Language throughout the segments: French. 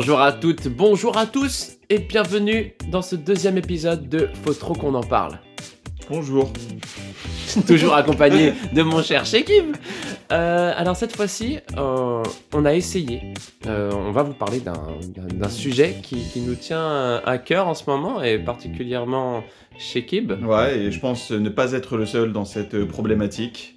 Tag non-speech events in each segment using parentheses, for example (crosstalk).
Bonjour à toutes, bonjour à tous et bienvenue dans ce deuxième épisode de Faut trop qu'on en parle. Bonjour. (laughs) Toujours accompagné (laughs) de mon cher Shekib. Euh, alors cette fois-ci, euh, on a essayé. Euh, on va vous parler d'un- sujet qui, qui nous tient à cœur en ce moment et particulièrement Shekib, Ouais, et je pense ne pas être le seul dans cette problématique.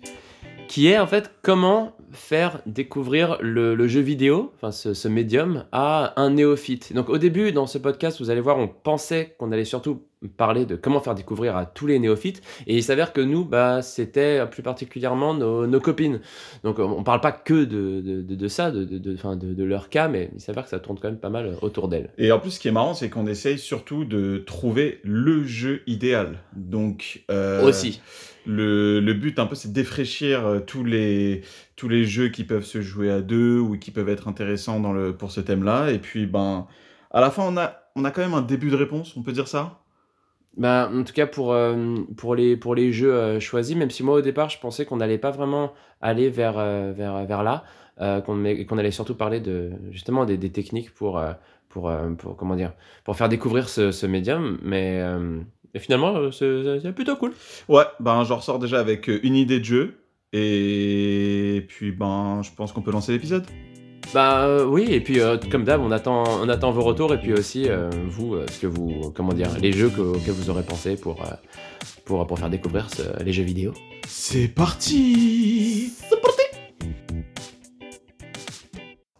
qui est en fait comment faire découvrir le, le jeu vidéo, enfin ce, ce médium, à un néophyte. Donc au début, dans ce podcast, vous allez voir, on pensait qu'on allait surtout parler de comment faire découvrir à tous les néophytes, et il s'avère que nous, bah, c'était plus particulièrement nos, nos copines. Donc on parle pas que de, de, de- de ça, de, de, de, enfin, de- de leur cas, mais il s'avère que ça tourne quand même pas mal autour d'elles. Et en plus, ce qui est marrant, c'est qu'on essaye surtout de trouver le jeu idéal. Donc, euh, Aussi. Le, le but, un peu, c'est de défraîchir euh, tous les, tous les jeux qui peuvent se jouer à deux ou qui peuvent être intéressants pour ce thème-là. Et puis, ben, à la fin, on a, on a quand même un début de réponse, on peut dire ça? Bah, en tout cas, pour, euh, pour, les, pour les jeux euh, choisis, même si moi au départ je pensais qu'on n'allait pas vraiment aller vers, vers, vers là, qu'on allait surtout parler de, justement des, des techniques pour, pour, pour, comment dire, pour faire découvrir ce, ce médium. Mais et finalement, euh, c'est plutôt cool. Ouais, ben, je ressors déjà avec euh, une idée de jeu. Et puis, ben, je pense qu'on peut lancer l'épisode. Bah euh, oui, et puis euh, comme d'hab, on attend, on attend vos retours et puis aussi euh, vous, ce que vous, comment dire, les jeux que- auxquels vous aurez pensé pour, pour, pour faire découvrir ce- les jeux vidéo. C'est parti C'est parti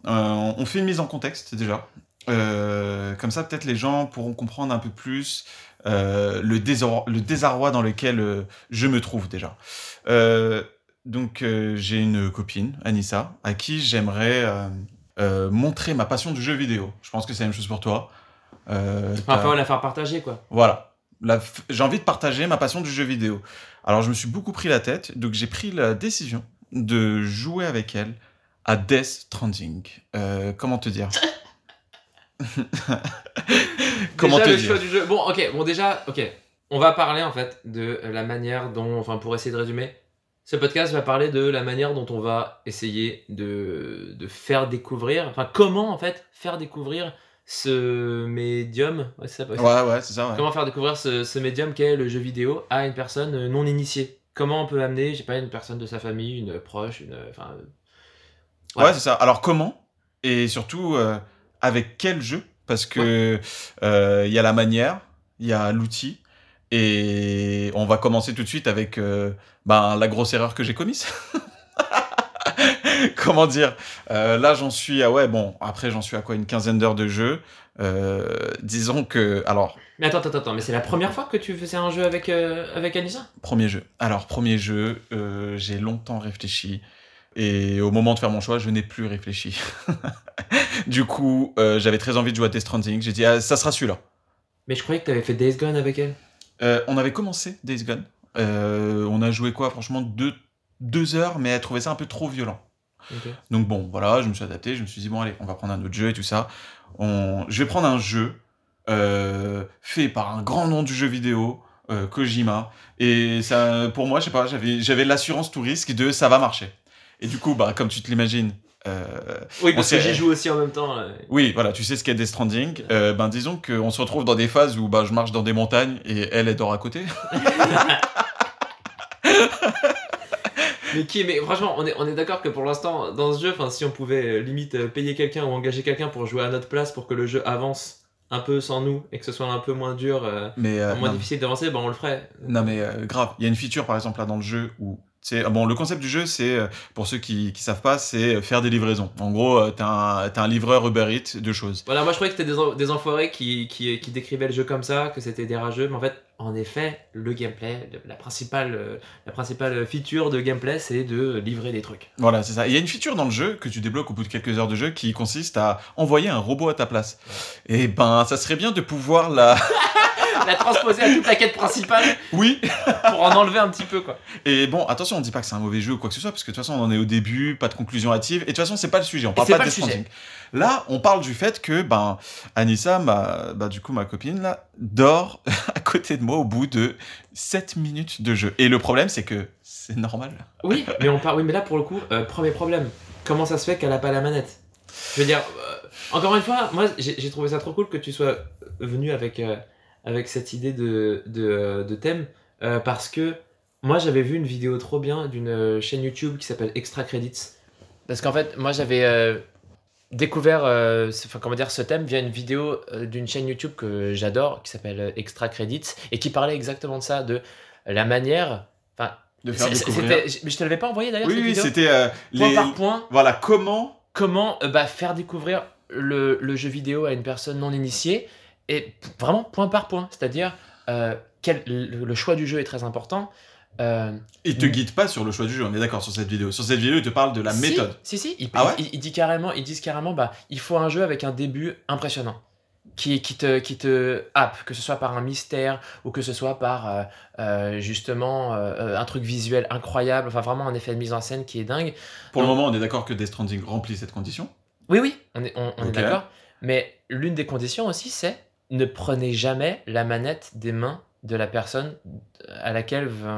Euh, On fait une mise en contexte déjà. Euh, comme ça, peut-être les gens pourront comprendre un peu plus euh, le, désarroi, le désarroi dans lequel euh, je me trouve déjà. Euh, donc, euh, j'ai une copine, Anissa, à qui j'aimerais euh, euh, montrer ma passion du jeu vidéo. Je pense que c'est la même chose pour toi. Euh, Enfin, la faire partager quoi. voilà. F- J'ai envie de partager ma passion du jeu vidéo. Alors, je me suis beaucoup pris la tête, donc j'ai pris la décision de jouer avec elle à Death Stranding. Euh, comment te dire? (laughs) (laughs) Comment déjà, te le dire choix du jeu. Bon, ok, bon déjà, ok. On va parler en fait de la manière dont, enfin pour essayer de résumer, ce podcast va parler de la manière dont on va essayer de, de faire découvrir, enfin comment en fait faire découvrir ce médium, ouais, c'est ça, ouais, Ouais, ouais, c'est ça. ouais. comment faire découvrir ce, ce médium qu'est le jeu vidéo à une personne non initiée? Comment on peut amener, je sais pas, une personne de sa famille, une proche, une, enfin, Ouais, Ouais. c'est ça. Alors, comment? Et surtout, euh, avec quel jeu Parce que euh, il y a la manière, il y a l'outil. Et on va commencer tout de suite avec euh, ben, la grosse erreur que j'ai commise. (laughs) Comment dire Euh, Là, j'en suis à ouais, bon, après, j'en suis à quoi Une quinzaine d'heures de jeu. Disons que. Alors, Mais attends, attends, attends, mais c'est la première fois que tu faisais un jeu avec, avec Anissa? Premier jeu. Alors, premier jeu, j'ai longtemps réfléchi. Et au moment de faire mon choix, je n'ai plus réfléchi. (laughs) du coup, euh, j'avais très envie de jouer à Death Stranding. J'ai dit, ah, ça sera celui-là. Mais je croyais que t'avais fait Days Gone avec elle. Euh, on avait commencé Days Gone. Euh, on a joué quoi Franchement, deux, deux heures, mais elle trouvait ça un peu trop violent. Donc bon, voilà, je me suis adapté. Je me suis dit, bon, allez, on va prendre un autre jeu et tout ça. On... Je vais prendre un jeu fait par un grand nom du jeu vidéo, Kojima. Et ça, pour moi, je sais pas, j'avais j'avais l'assurance tout risque de ça va marcher. Et du coup, bah, comme tu te l'imagines, euh, Oui, parce que j'y joue aussi en même temps. euh. oui, voilà, tu sais ce qu'est Death Stranding. Euh, ben, disons qu'on se retrouve dans des phases où bah, je marche dans des montagnes et elle, elle dort à côté. (laughs) Mais qui Mais franchement, on est, on est d'accord que pour l'instant, dans ce jeu, enfin, si on pouvait euh, limite euh, payer quelqu'un ou engager quelqu'un pour jouer à notre place pour que le jeu avance un peu sans nous et que ce soit un peu moins dur, euh, Mais, moins non, difficile d'avancer, ben on le ferait. non, mais euh, grave. Il y a une feature, par exemple, là, dans le jeu où. C'est Bon, le concept du jeu, c'est, euh, pour ceux qui, qui savent pas, c'est faire des livraisons. En gros, euh, t'as un, t'as un livreur Uber Eats de choses. Voilà, moi je croyais que c'était des, des enfoirés qui, qui, qui décrivaient le jeu comme ça, que c'était des rageux, mais en fait, en effet, le gameplay, la principale, euh, la principale feature de gameplay, c'est de livrer des trucs. Voilà, c'est ça. Il y a une feature dans le jeu que tu débloques au bout de quelques heures de jeu qui consiste à envoyer un robot à ta place. Et ben, ça serait bien de pouvoir la. (laughs) la transposer à toute la quête principale oui, pour en enlever un petit peu, quoi. Et bon, attention, on dit pas que c'est un mauvais jeu ou quoi que ce soit, parce que de toute façon, on en est au début, pas de conclusion hâtive, et de toute façon, c'est pas le sujet, on parle pas, pas de Death. Là, on parle du fait que, ben, Anissa, ma, bah, du coup, ma copine, là, dort (laughs) à côté de moi au bout de 7 minutes de jeu. Et le problème, c'est que c'est normal. Oui, (laughs) mais on parle. Oui, mais là pour le coup, euh, premier problème. Comment ça se fait qu'elle a pas la manette? Je veux dire, euh, encore une fois, moi j'ai trouvé ça trop cool que tu sois venu avec, euh, avec cette idée de, de, de thème parce que moi j'avais vu une vidéo trop bien d'une euh, chaîne YouTube qui s'appelle Extra Credits. Parce qu'en fait, moi j'avais euh, découvert euh, ce, enfin, comment dire, ce thème via une vidéo euh, d'une chaîne YouTube que j'adore qui s'appelle Extra Credits et qui parlait exactement de ça, de la manière. Enfin, De faire découvrir. mais je te l'avais pas envoyé d'ailleurs Oui, cette oui, c'était euh, Point les. par point, Voilà, comment. comment euh, bah, faire découvrir le, le jeu vidéo à une personne non initiée et vraiment point par point. C'est-à-dire, euh, quel- le, le choix du jeu est très important. Euh, Il te guide pas sur le choix du jeu, on est d'accord sur cette vidéo. Sur cette vidéo, il te parle de la si, méthode. Si, si, il, Ah ouais il- il dit carrément, ils disent carrément, bah, il faut un jeu avec un début impressionnant. Qui, qui, te, qui te happe, que ce soit par un mystère ou que ce soit par euh, euh, justement euh, un truc visuel incroyable, enfin vraiment un effet de mise en scène qui est dingue. Pour le moment, on est d'accord que Death Stranding remplit cette condition. Oui, oui, on est, on, on est Ok. d'accord. Mais l'une des conditions aussi, c'est ne prenez jamais la manette des mains de la personne à laquelle, vous-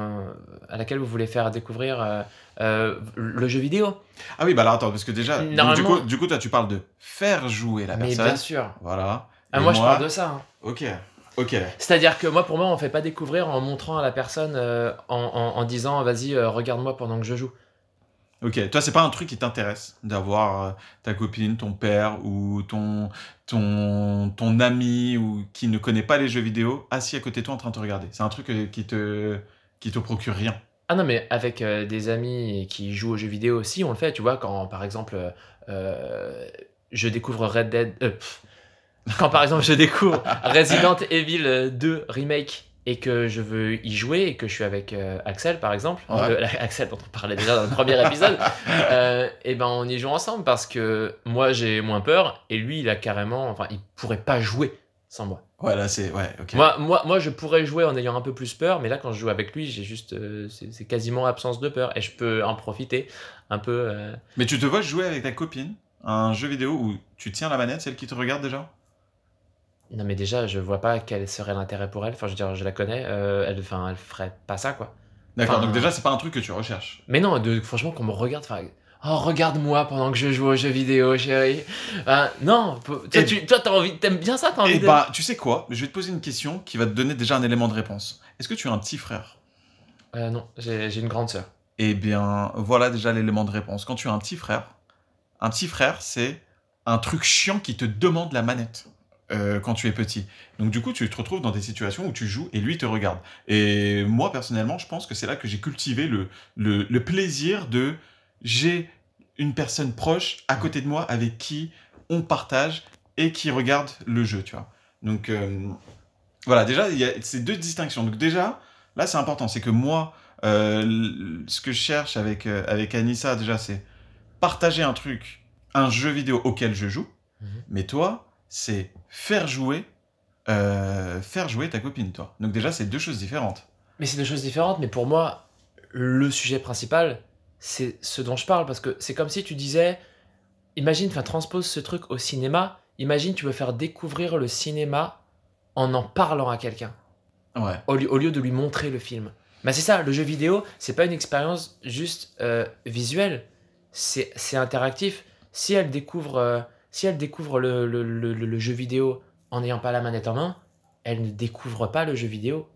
à laquelle vous voulez faire découvrir euh, euh, le jeu vidéo. Ah oui, bah alors attends, parce que déjà, donc, du, coup, du coup, toi, tu parles de faire jouer la Mais personne. bien sûr. Voilà. Ah, moi, je parle de ça. hein. Ok, ok. C'est-à-dire que moi, pour moi, on fait pas découvrir en montrant à la personne, euh, en, en- en disant vas-y, euh, regarde-moi pendant que je joue. Ok, toi, c'est pas un truc qui t'intéresse d'avoir euh, ta copine, ton père ou ton, ton, ton ami ou qui ne connaît pas les jeux vidéo assis à côté de toi en train de te regarder? C'est un truc euh, qui te, qui te procure rien. Ah non, mais avec euh, des amis qui jouent aux jeux vidéo aussi, on le fait, tu vois, quand par exemple je découvre Red Dead. pff. quand par exemple je découvre (laughs) Resident Evil 2 Remake et que je veux y jouer et que je suis avec euh, Axel par exemple, Ouais. le- Axel dont on parlait déjà dans le premier épisode, (laughs) euh, et ben on y joue ensemble parce que moi j'ai moins peur et lui il a carrément. Enfin, il pourrait pas jouer sans moi. Ouais, là, c'est. Ouais, ok. Moi, moi, moi, je pourrais jouer en ayant un peu plus peur, mais là, quand je joue avec lui, j'ai juste. euh, c'est quasiment absence de peur et je peux en profiter un peu. euh, Mais tu te vois jouer avec ta copine un jeu vidéo où tu tiens la manette, celle qui te regarde déjà? Non, mais déjà, je vois pas quel serait l'intérêt pour elle. Enfin, je veux dire, je la connais. euh, elle, enfin, elle ferait pas ça, quoi. D'accord, Enfin, donc déjà, c'est pas un truc que tu recherches. Mais non, de, franchement, qu'on me regarde. Enfin, oh, regarde-moi pendant que je joue aux jeux vidéo, chérie. Enfin, non, toi, Et- tu, toi, t'as envie, t'aimes bien ça, t'as envie Et de. bah, tu sais quoi? Je vais te poser une question qui va te donner déjà un élément de réponse. Est-ce que tu as un petit frère? Euh, non, j'ai j'ai une grande sœur. Eh bien, voilà déjà l'élément de réponse. Quand tu as un petit frère, un petit frère, c'est un truc chiant qui te demande la manette euh, quand tu es petit. Donc du coup, tu te retrouves dans des situations où tu joues et lui te regarde. Et moi, personnellement, je pense que c'est là que j'ai cultivé le, le, le plaisir de... J'ai une personne proche à côté de moi avec qui on partage et qui regarde le jeu, tu vois. Donc euh, voilà, déjà, il y a ces deux distinctions. Donc déjà, là, c'est important. C'est que moi, euh, ce que je cherche avec, avec Anissa, déjà, c'est partager un truc, un jeu vidéo auquel je joue. Mhm. Mais toi, c'est faire jouer, euh, faire jouer ta copine, toi. Donc déjà, c'est deux choses différentes. Mais c'est deux choses différentes, mais pour moi, le sujet principal, c'est ce dont je parle, parce que c'est comme si tu disais, imagine, enfin, transpose ce truc au cinéma, imagine, tu veux faire découvrir le cinéma en en parlant à quelqu'un, Ouais. au, lieu- au lieu de lui montrer le film. Bah c'est ça, le jeu vidéo, c'est pas une expérience juste euh, visuelle, c'est c'est interactif. Si elle découvre, euh, si elle découvre le, le- le- le- le jeu vidéo en n'ayant pas la manette en main, elle ne découvre pas le jeu vidéo.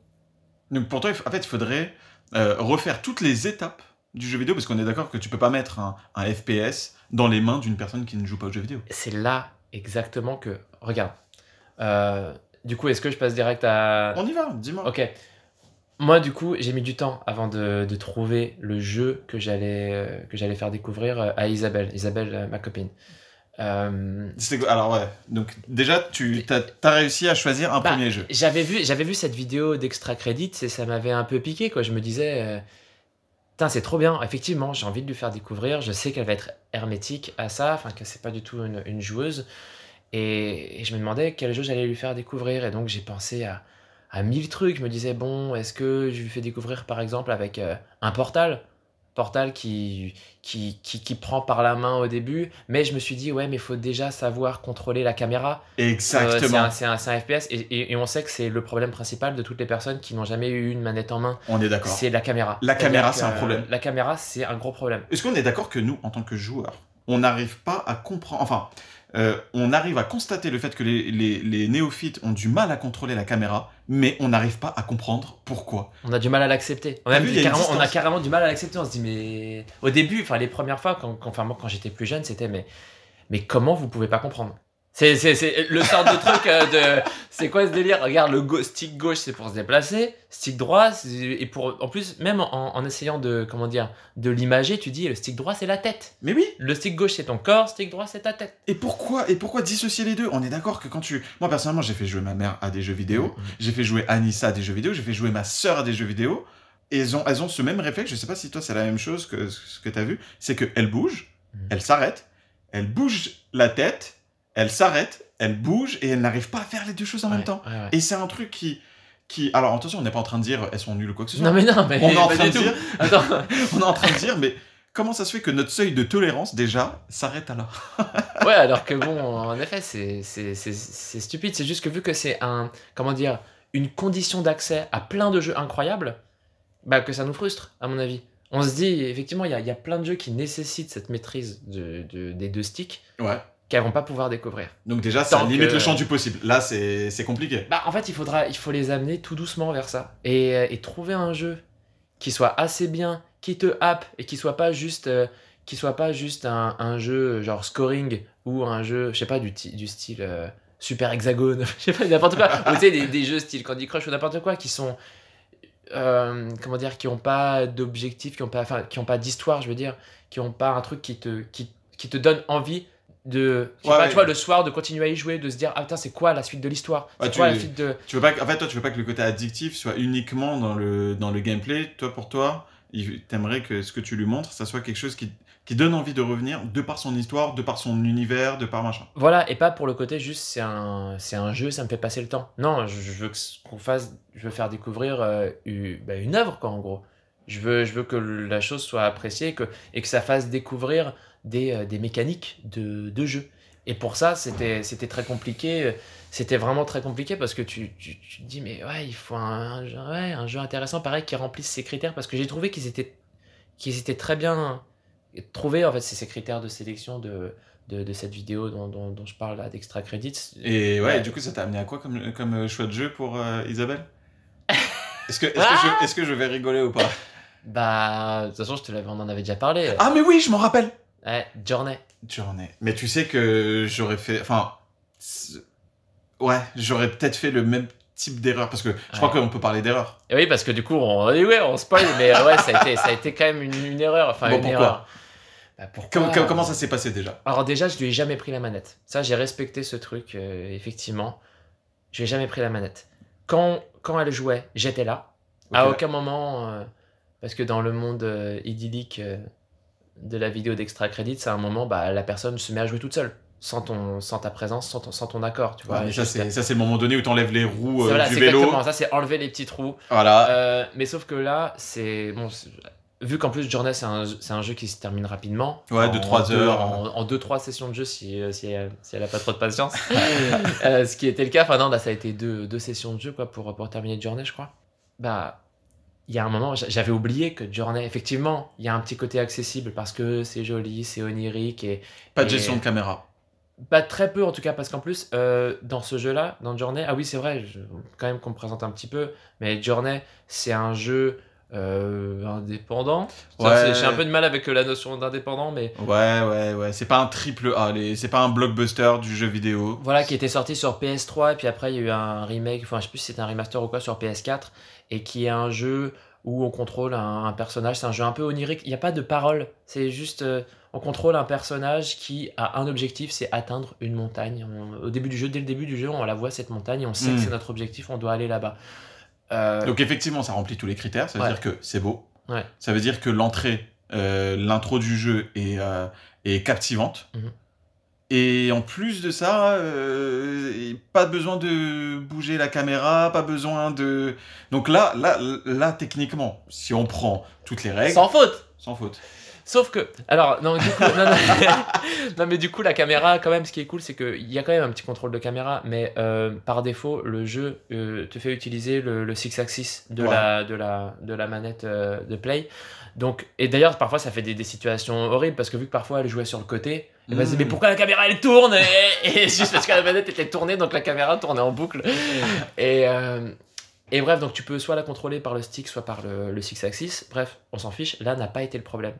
Donc pour toi, en fait, il faudrait euh, refaire toutes les étapes du jeu vidéo, parce qu'on est d'accord que tu peux pas mettre un, un FPS dans les mains d'une personne qui ne joue pas au jeu vidéo. c'est là exactement que. Regarde. Euh, du coup, est-ce que je passe direct à. On y va, dis-moi. Ok. Moi, du coup, j'ai mis du temps avant de, de trouver le jeu que j'allais euh, faire découvrir à Isabelle. Isabelle, ma copine. Euh, Alors ouais, donc déjà, tu as, réussi à choisir un Bah, premier jeu. J'avais vu, j'avais vu cette vidéo d'extra credit et ça m'avait un peu piqué quoi. Je me disais, euh, putain c'est trop bien. Effectivement, j'ai envie de lui faire découvrir. Je sais qu'elle va être hermétique à ça, enfin que c'est pas du tout une, une joueuse. Et, et je me demandais quel jeu j'allais lui faire découvrir. Et donc j'ai pensé à, à mille trucs. Je me disais bon, est-ce que je lui fais découvrir par exemple avec euh, un portal, portal qui, qui, qui qui prend par la main au début. Mais je me suis dit ouais, mais il faut déjà savoir contrôler la caméra. Euh, c'est Exactement. un, c'est un- FPS et, et- et on sait que c'est le problème principal de toutes les personnes qui n'ont jamais eu une manette en main, On est d'accord. c'est la caméra. La caméra, c'est un problème. euh, La caméra, c'est un gros problème. Est-ce qu'on est d'accord que nous, en tant que joueurs, on n'arrive pas à comprendre. Enfin, euh, on arrive à constater le fait que les, les- les néophytes ont du mal à contrôler la caméra, mais on n'arrive pas à comprendre pourquoi. On a du mal à l'accepter. On, a carrément, on a distance. carrément du mal à l'accepter. On se dit, mais au début, enfin les premières fois, quand, quand, enfin, moi, quand j'étais plus jeune, c'était, mais, mais comment vous pouvez pas comprendre? C'est, c'est, c'est le sort de truc euh, de. C'est quoi ce délire? Regarde, le go- stick gauche, c'est pour se déplacer. Stick droit, c'est- et pour. En plus, même en, en essayant de. Comment dire De l'imager, tu dis, le stick droit, c'est la tête. Mais oui, Le stick gauche, c'est ton corps. Stick droit, c'est ta tête. et pourquoi, et pourquoi dissocier les deux? On est d'accord que quand tu... Moi personnellement, j'ai fait jouer ma mère à des jeux vidéo, Mhm. j'ai fait jouer Anissa à des jeux vidéo, j'ai fait jouer ma sœur à des jeux vidéo, et elles ont, elles ont ce même réflexe, je sais pas si toi c'est la même chose que ce que tu as vu, c'est qu'elles bougent, Mhm. elles s'arrêtent, elles bougent la tête, elles s'arrêtent, elles bougent, et elles n'arrivent pas à faire les deux choses en même temps. ouais, ouais. Et c'est un truc qui... qui... Alors attention, on n'est pas en train de dire elles sont nulles ou quoi que ce soit. Non, mais non, mais. on est en train de dire... Attends. (laughs) on est en train de dire, mais comment ça se fait que notre seuil de tolérance, déjà, s'arrête à là? (laughs) Ouais, alors que bon, en effet, c'est stupide. C'est juste que vu que c'est un, comment dire, une condition d'accès à plein de jeux incroyables, bah que ça nous frustre, à mon avis. On se dit, effectivement, il y a, y a plein de jeux qui nécessitent cette maîtrise de, de- des deux sticks Ouais. Qu'elles vont pas pouvoir découvrir. Donc déjà, ça Tant limite que- le champ du possible. Là, c'est compliqué. Bah, en fait, il faudra, il faut les amener tout doucement vers ça et, euh, et trouver un jeu qui soit assez bien, qui te happe et qui soit pas juste, euh, qui soit pas juste un, un jeu genre scoring ou un jeu, je sais pas, du, style euh, super hexagone, (laughs) je sais pas, n'importe quoi. ou tu sais, des, des jeux style Candy Crush ou n'importe quoi qui sont, euh, comment dire, qui ont pas d'objectif, qui ont pas, enfin, qui ont pas d'histoire, je veux dire, qui ont pas un truc qui te, qui, qui te donne envie de, Ouais, pas, ouais. tu vois, le soir de continuer à y jouer, de se dire, ah putain, c'est quoi la suite de l'histoire? Ouais, tu- la suite de. Tu veux pas que, en fait, toi, tu veux pas que le côté addictif soit uniquement dans le, dans le gameplay. Toi, pour toi, t'aimerais que ce que tu lui montres, ça soit quelque chose qui, qui donne envie de revenir de par son histoire, de par son univers, de par machin. Voilà, et pas pour le côté juste c'est un, c'est un jeu, ça me fait passer le temps. Non, je, je veux qu'on fasse, je veux faire découvrir euh, une, bah, une œuvre, quoi, en gros. Je veux, je veux que la chose soit appréciée que, et que ça fasse découvrir des, euh, des mécaniques de, de jeu. Et pour ça, c'était très compliqué. C'était vraiment très compliqué parce que tu, tu, tu te dis, mais ouais, il faut un, un jeu, ouais, un jeu intéressant, pareil, qui remplisse ces critères. Parce que j'ai trouvé qu'ils étaient, qu'ils étaient très bien trouvés, en fait, ces critères de sélection de, de, de cette vidéo dont, dont, dont je parle là, d'Extra Credits. Et ouais, Ouais. et du coup, ça t'a amené à quoi comme, comme euh, choix de jeu pour euh, Isabelle? (laughs) Est-ce que, est-ce, Ah que je, est-ce que je vais rigoler ou pas? Bah, de toute façon, je te l'avais, on en avait déjà parlé. Ah, mais oui, je m'en rappelle Ouais, Journey. Journée. Mais tu sais que j'aurais fait. Enfin. Ouais, j'aurais peut-être fait le même type d'erreur. Parce que je crois qu'on peut parler d'erreur. Et oui, parce que du coup, on, oui, ouais, on spoil, mais euh, ouais, ça a été, ça a été quand même une, une erreur. Enfin, Bon, une pourquoi erreur. Bah, pourquoi Comment, ça s'est passé déjà? Alors déjà, je lui ai jamais pris la manette. Ça, j'ai respecté ce truc, euh, effectivement. Je lui ai jamais pris la manette. Quand, quand elle jouait, j'étais là. À aucun moment, euh, parce que dans le monde euh, idyllique de la vidéo d'extra credit, à un moment, bah, la personne se met à jouer toute seule, sans, ton, sans ta présence, sans ton, sans ton accord. Tu vois, Ouais, mais ça, c'est, ça, c'est le moment donné où t'enlèves les roues C'est- euh, voilà, du c'est vélo. exactement ça, c'est enlever les petits trous. Voilà. Euh, mais sauf que là, c'est bon. c'est- Vu qu'en plus Journey c'est un, c'est un jeu qui se termine rapidement. Ouais, En de trois deux- heures. En 2-3 sessions de jeu si, euh, si, elle, si elle a pas trop de patience. (laughs) Euh, ce qui était le cas. Enfin non, là ça a été deux, deux sessions de jeu quoi, pour, pour terminer Journey je crois. Bah, il y a un moment, j'a- j'avais oublié que Journey, effectivement, il y a un petit côté accessible parce que c'est joli, c'est onirique et Pas de et- gestion de caméra. pas très peu en tout cas, parce qu'en plus, euh, dans ce jeu-là, dans Journey, ah oui, c'est vrai, je- quand même qu'on me présente un petit peu, mais Journey, c'est un jeu euh, indépendant. Ouais. J'ai un peu de mal avec euh, la notion d'indépendant, mais Ouais, ouais, ouais. C'est pas un triple A. les- C'est pas un blockbuster du jeu vidéo. voilà, qui était sorti sur PS3, et puis après, il y a eu un remake, enfin, je sais plus si c'était un remaster ou quoi, sur PS4, et qui est un jeu où on contrôle un, un personnage, c'est un jeu un peu onirique, il n'y a pas de parole, c'est juste, euh, on contrôle un personnage qui a un objectif, c'est atteindre une montagne. On- au début du jeu, dès le début du jeu, on la voit cette montagne, on sait que c'est notre objectif, on doit aller là-bas. Euh, Donc effectivement, ça remplit tous les critères. Ça veut Ouais. dire que c'est beau. Ouais. Ça veut dire que l'entrée, euh, l'intro du jeu est, euh, est captivante. Mhm. Et en plus de ça, pas besoin de bouger la caméra, pas besoin de. Donc là, là, là, techniquement, si on prend toutes les règles, sans faute sans faute. Sauf que, alors, non, du coup, non, non, (laughs) non, mais du coup, la caméra, quand même, ce qui est cool, c'est qu'il y a quand même un petit contrôle de caméra, mais euh, par défaut, le jeu euh, te fait utiliser le, le six axis de, Ouais. la, de, la, de la manette euh, de play. Donc, et d'ailleurs, parfois, ça fait des, des situations horribles parce que vu que parfois elle jouait sur le côté, elle m'a dit, Mm. mais pourquoi la caméra elle tourne? Et, et juste parce que la manette était tournée, donc la caméra tournait en boucle. Et, et bref, donc tu peux soit la contrôler par le stick, soit par le, le six axis. Bref, on s'en fiche. Là n'a pas été le problème.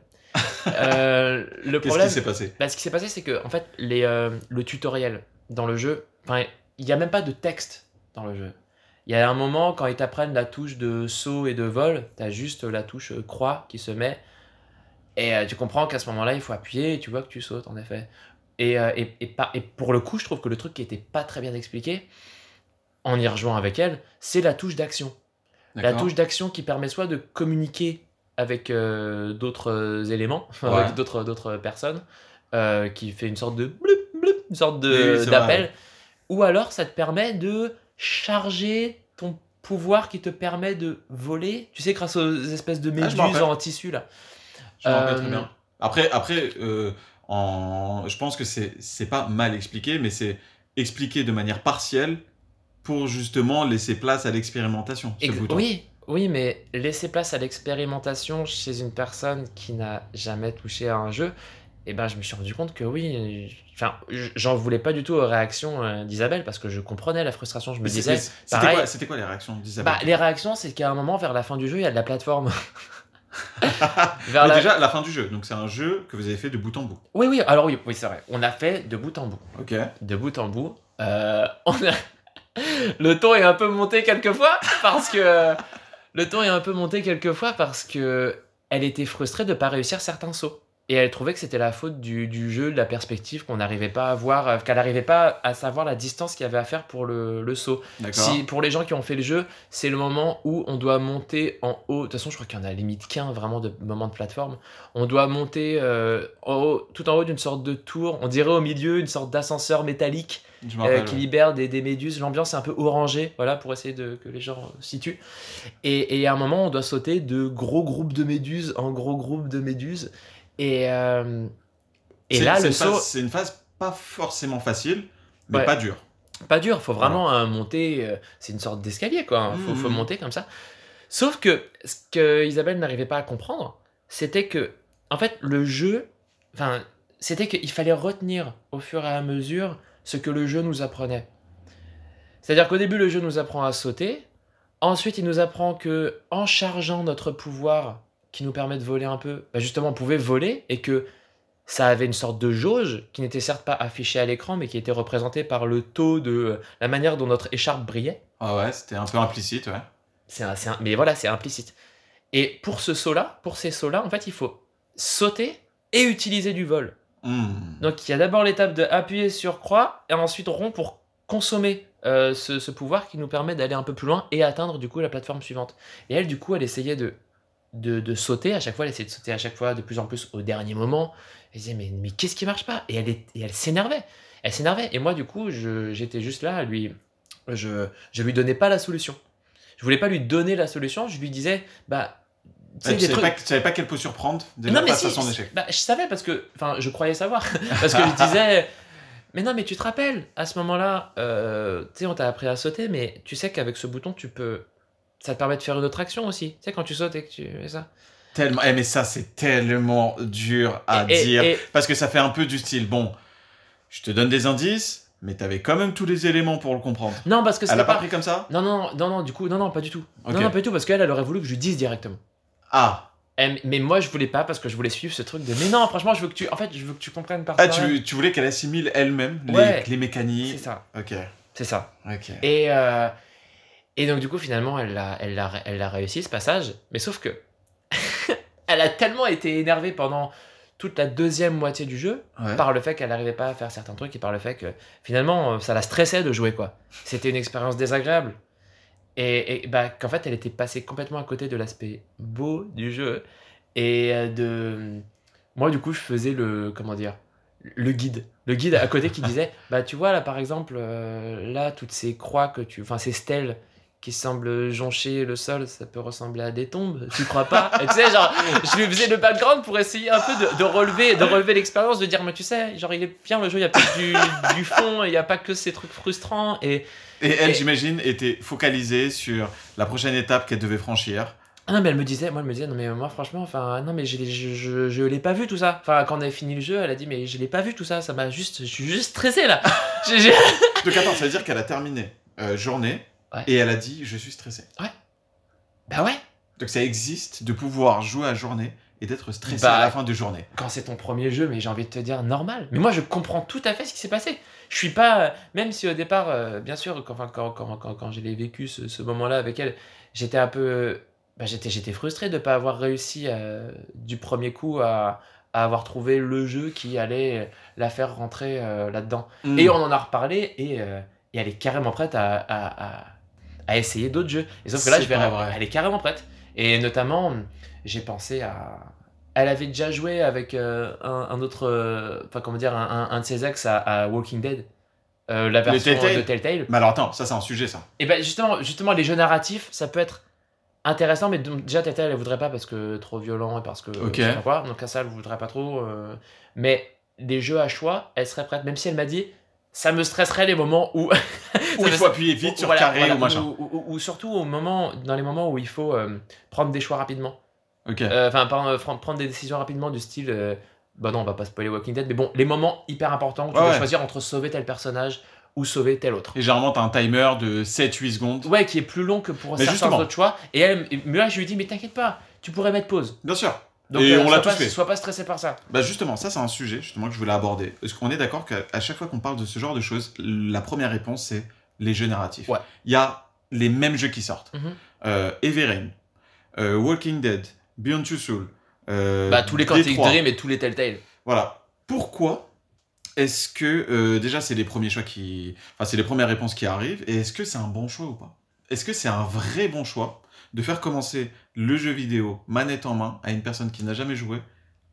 Euh, le Qu'est-ce problème, qui s'est passé bah, ce qui s'est passé, c'est que en fait, les, euh, le tutoriel dans le jeu, enfin, il n'y a même pas de texte dans le jeu. Il y a un moment quand ils t'apprennent la touche de saut et de vol, tu as juste la touche euh, croix qui se met. Et euh, tu comprends qu'à ce moment-là, il faut appuyer et tu vois que tu sautes, en effet. Et, et, et, pas- et pour le coup, je trouve que le truc qui était pas très bien expliqué, en y rejoint avec elle, c'est la touche d'action. La touche d'action qui permet soit de communiquer avec euh, d'autres euh, éléments, Ouais. avec d'autres, d'autres personnes, euh, qui fait une sorte de bloup, bloup, une sorte de, Oui, d'appel, vrai. ou alors ça te permet de charger ton pouvoir qui te permet de voler, tu sais, grâce aux espèces de Ah, méduses en tissu là. Je Euh, très bien. Après, après en... je pense que c'est c'est pas mal expliqué, mais c'est expliqué de manière partielle pour justement laisser place à l'expérimentation. Ex- oui, oui, mais laisser place à l'expérimentation chez une personne qui n'a jamais touché à un jeu, et ben je me suis rendu compte que oui, enfin, j'en voulais pas du tout aux réactions euh, d'Isabelle parce que je comprenais la frustration. Je me Mais disais, C'était quoi, les réactions d'Isabelle bah, les réactions, c'est qu'à un moment, vers la fin du jeu, il y a de la plateforme. (laughs) vers Mais la- Déjà, la fin du jeu. Donc, c'est un jeu que vous avez fait de bout en bout. Oui, oui, alors oui, oui c'est vrai. On a fait de bout en bout. Ok. de bout en bout. Euh, (laughs) on a... le ton est un peu monté quelquefois parce que le ton est un peu monté quelquefois parce que elle était frustrée de pas réussir certains sauts et elle trouvait que c'était la faute du, du jeu, de la perspective qu'on n'arrivait pas à voir, euh, qu'elle n'arrivait pas à savoir la distance qu'il y avait à faire pour le, le saut. Si pour les gens qui ont fait le jeu, c'est le moment où on doit monter en haut. De toute façon, je crois qu'il y en a limite qu'un vraiment de moments de plateforme. On doit monter euh, en haut, tout en haut d'une sorte de tour. On dirait au milieu une sorte d'ascenseur métallique euh, qui libère des, des méduses. L'ambiance est un peu orangée, voilà, pour essayer de, que les gens situent. Et, et à un moment, on doit sauter de gros groupes de méduses en gros groupes de méduses. Et, euh, et là, le saut, C'est une phase pas forcément facile, mais Ouais. pas dure. pas dur, faut vraiment euh, monter. euh, c'est une sorte d'escalier, quoi. hein. Faut, faut monter comme ça. Sauf que ce que Isabelle n'arrivait pas à comprendre, c'était que, en fait, le jeu, enfin, c'était qu'il fallait retenir au fur et à mesure ce que le jeu nous apprenait. C'est-à-dire qu'au début, le jeu nous apprend à sauter. Ensuite, il nous apprend que en chargeant notre pouvoir qui nous permet de voler un peu, bah, justement, on pouvait voler et que ça avait une sorte de jauge qui n'était certes pas affichée à l'écran, mais qui était représentée par le taux de euh, la manière dont notre écharpe brillait. Ah ouais, c'était un peu implicite, ouais. C'est un- c'est un- mais voilà, c'est implicite. Et pour ce saut-là, pour ces sauts-là, en fait, il faut sauter et utiliser du vol. Hmm. Donc il y a d'abord l'étape de appuyer sur croix et ensuite rond pour consommer euh, ce, ce pouvoir qui nous permet d'aller un peu plus loin et atteindre du coup la plateforme suivante. Et elle, du coup, elle essayait de, de, de sauter à chaque fois, elle essayait de sauter à chaque fois de plus en plus au dernier moment. Elle disait mais, mais qu'est-ce qui marche pas? Et elle, est- et elle s'énervait. Elle s'énervait. Et moi, du coup, je- j'étais juste là lui. Je, je lui donnais pas la solution. Je voulais pas lui donner la solution, je lui disais, bah. tu savais trucs- pas, tu savais pas quelle posture prendre déjà non, mais face à son échec. bah, je savais parce que, enfin, je croyais savoir. (laughs) parce que je disais, mais non, mais tu te rappelles, à ce moment-là, euh, tu sais, on t'a appris à sauter, mais tu sais qu'avec ce bouton, tu peux. Ça te permet de faire une autre action aussi. Tu sais, quand tu sautes et que tu fais ça. Tellement... Eh, mais ça, c'est tellement dur à Et- dire. et- Parce que ça fait un peu du style, bon, je te donne des indices, mais t'avais quand même tous les éléments pour le comprendre. Non, parce que Elle a pas pas. pris comme ça? Non, non, non, non, du coup, non, non, pas du tout. Non, non, pas du tout, parce qu'elle, elle aurait voulu que je lui dise directement. Ah, Eh, mais moi, je voulais pas parce que je voulais suivre ce truc de. Mais non, franchement, je veux que tu. En fait, je veux que tu comprennes par ah tu, tu voulais qu'elle assimile elle-même les, les mécaniques? C'est ça, Ok, c'est ça. ok. Et, euh, et donc, du coup, finalement, elle a, elle, a, elle a réussi ce passage. Mais sauf que. (laughs) elle a tellement été énervée pendant toute la deuxième moitié du jeu Ouais. par le fait qu'elle n'arrivait pas à faire certains trucs et par le fait que finalement euh, ça la stressait de jouer quoi. C'était une expérience désagréable. Et, et bah, qu'en fait elle était passée complètement à côté de l'aspect beau du jeu et euh, de. Moi du coup je faisais le. Comment dire le guide. Le guide à côté qui (laughs) disait Bah tu vois là par exemple, euh, là toutes ces croix que tu. Enfin ces stèles qui semblent joncher le sol, ça peut ressembler à des tombes, tu crois pas? Et Tu sais, genre, je lui faisais le background pour essayer un peu de, de relever, de relever l'expérience, de dire, mais tu sais, genre, il est bien le jeu, il y a que du, du fond, il y a pas que ces trucs frustrants. Et Et elle, Et- j'imagine, était focalisée sur la prochaine étape qu'elle devait franchir. Ah non, mais elle me disait, moi, elle me disait, non, mais moi, franchement, enfin, non, mais je, je, je, je l'ai pas vu tout ça. Enfin, quand on avait fini le jeu, elle a dit, mais je l'ai pas vu tout ça, ça m'a juste, je suis juste stressé là. (laughs) Donc attends, ça veut dire qu'elle a terminé euh, journée Ouais. et elle a dit je suis stressée. bah ouais, Donc ça existe de pouvoir jouer à journée et d'être stressé Bah, à la fin de journée. quand c'est ton premier jeu, mais j'ai envie de te dire normal. Mais moi, je comprends tout à fait ce qui s'est passé. Je suis pas, euh, même si au départ, euh, bien sûr, quand, quand, quand, quand, quand j'ai vécu ce, ce moment-là avec elle, j'étais un peu, bah, j'étais, j'étais frustré de pas avoir réussi euh, du premier coup à, à avoir trouvé le jeu qui allait la faire rentrer euh, là-dedans. Mm. Et on en a reparlé et, et elle est carrément prête à, à, à, à essayer d'autres jeux. Et sauf que là, je vais, vrai. elle est carrément prête. Et notamment, j'ai pensé à. Elle avait déjà joué avec euh, un, un autre. euh, Enfin, comment dire, un, un- un de ses ex à, à Walking Dead. euh, la version Telltale de Telltale. Mais alors attends, ça c'est un sujet ça. Et ben justement, justement, les jeux narratifs, ça peut être intéressant, mais donc, déjà Telltale, elle voudrait pas parce que trop violent et parce que. Ok. je sais pas quoi. Donc ça, elle voudrait pas trop. euh, mais les jeux à choix, elle serait prête, même si elle m'a dit. Ça me stresserait les moments où (laughs) Où il faut appuyer vite sur Voilà, carré voilà, ou machin. Ou, ou- ou surtout au moment, dans les moments où il faut euh, prendre des choix rapidement. Ok. Euh, Enfin, euh, prendre des décisions rapidement du style. euh, bah non, on va pas spoiler Walking Dead, mais bon, les moments hyper importants où tu Ouais, dois ouais. choisir entre sauver tel personnage ou sauver tel autre. Et généralement t'as un timer de 7-8 secondes. Ouais, qui est plus long que pour Mais certains justement. autres choix. Et elle, et moi, je lui dis, mais t'inquiète pas, tu pourrais mettre pause. Bien sûr. Donc, Et euh, on l'a tous pas- fait. Sois pas stressé par ça. Bah justement, ça c'est un sujet justement que je voulais aborder. Est-ce qu'on est d'accord qu'à chaque fois qu'on parle de ce genre de choses, la première réponse c'est les jeux narratifs? Ouais. Il y a les mêmes jeux qui sortent. Euh, euh, Walking Dead, Beyond Two Souls. euh, Bah, tous les Quantic. Dream et tous les Telltale. Voilà. Pourquoi est-ce que déjà c'est les premiers choix qui, enfin c'est les premières réponses qui arrivent et est-ce que c'est un bon choix ou pas? Est-ce que c'est un vrai bon choix de faire commencer le jeu vidéo manette en main à une personne qui n'a jamais joué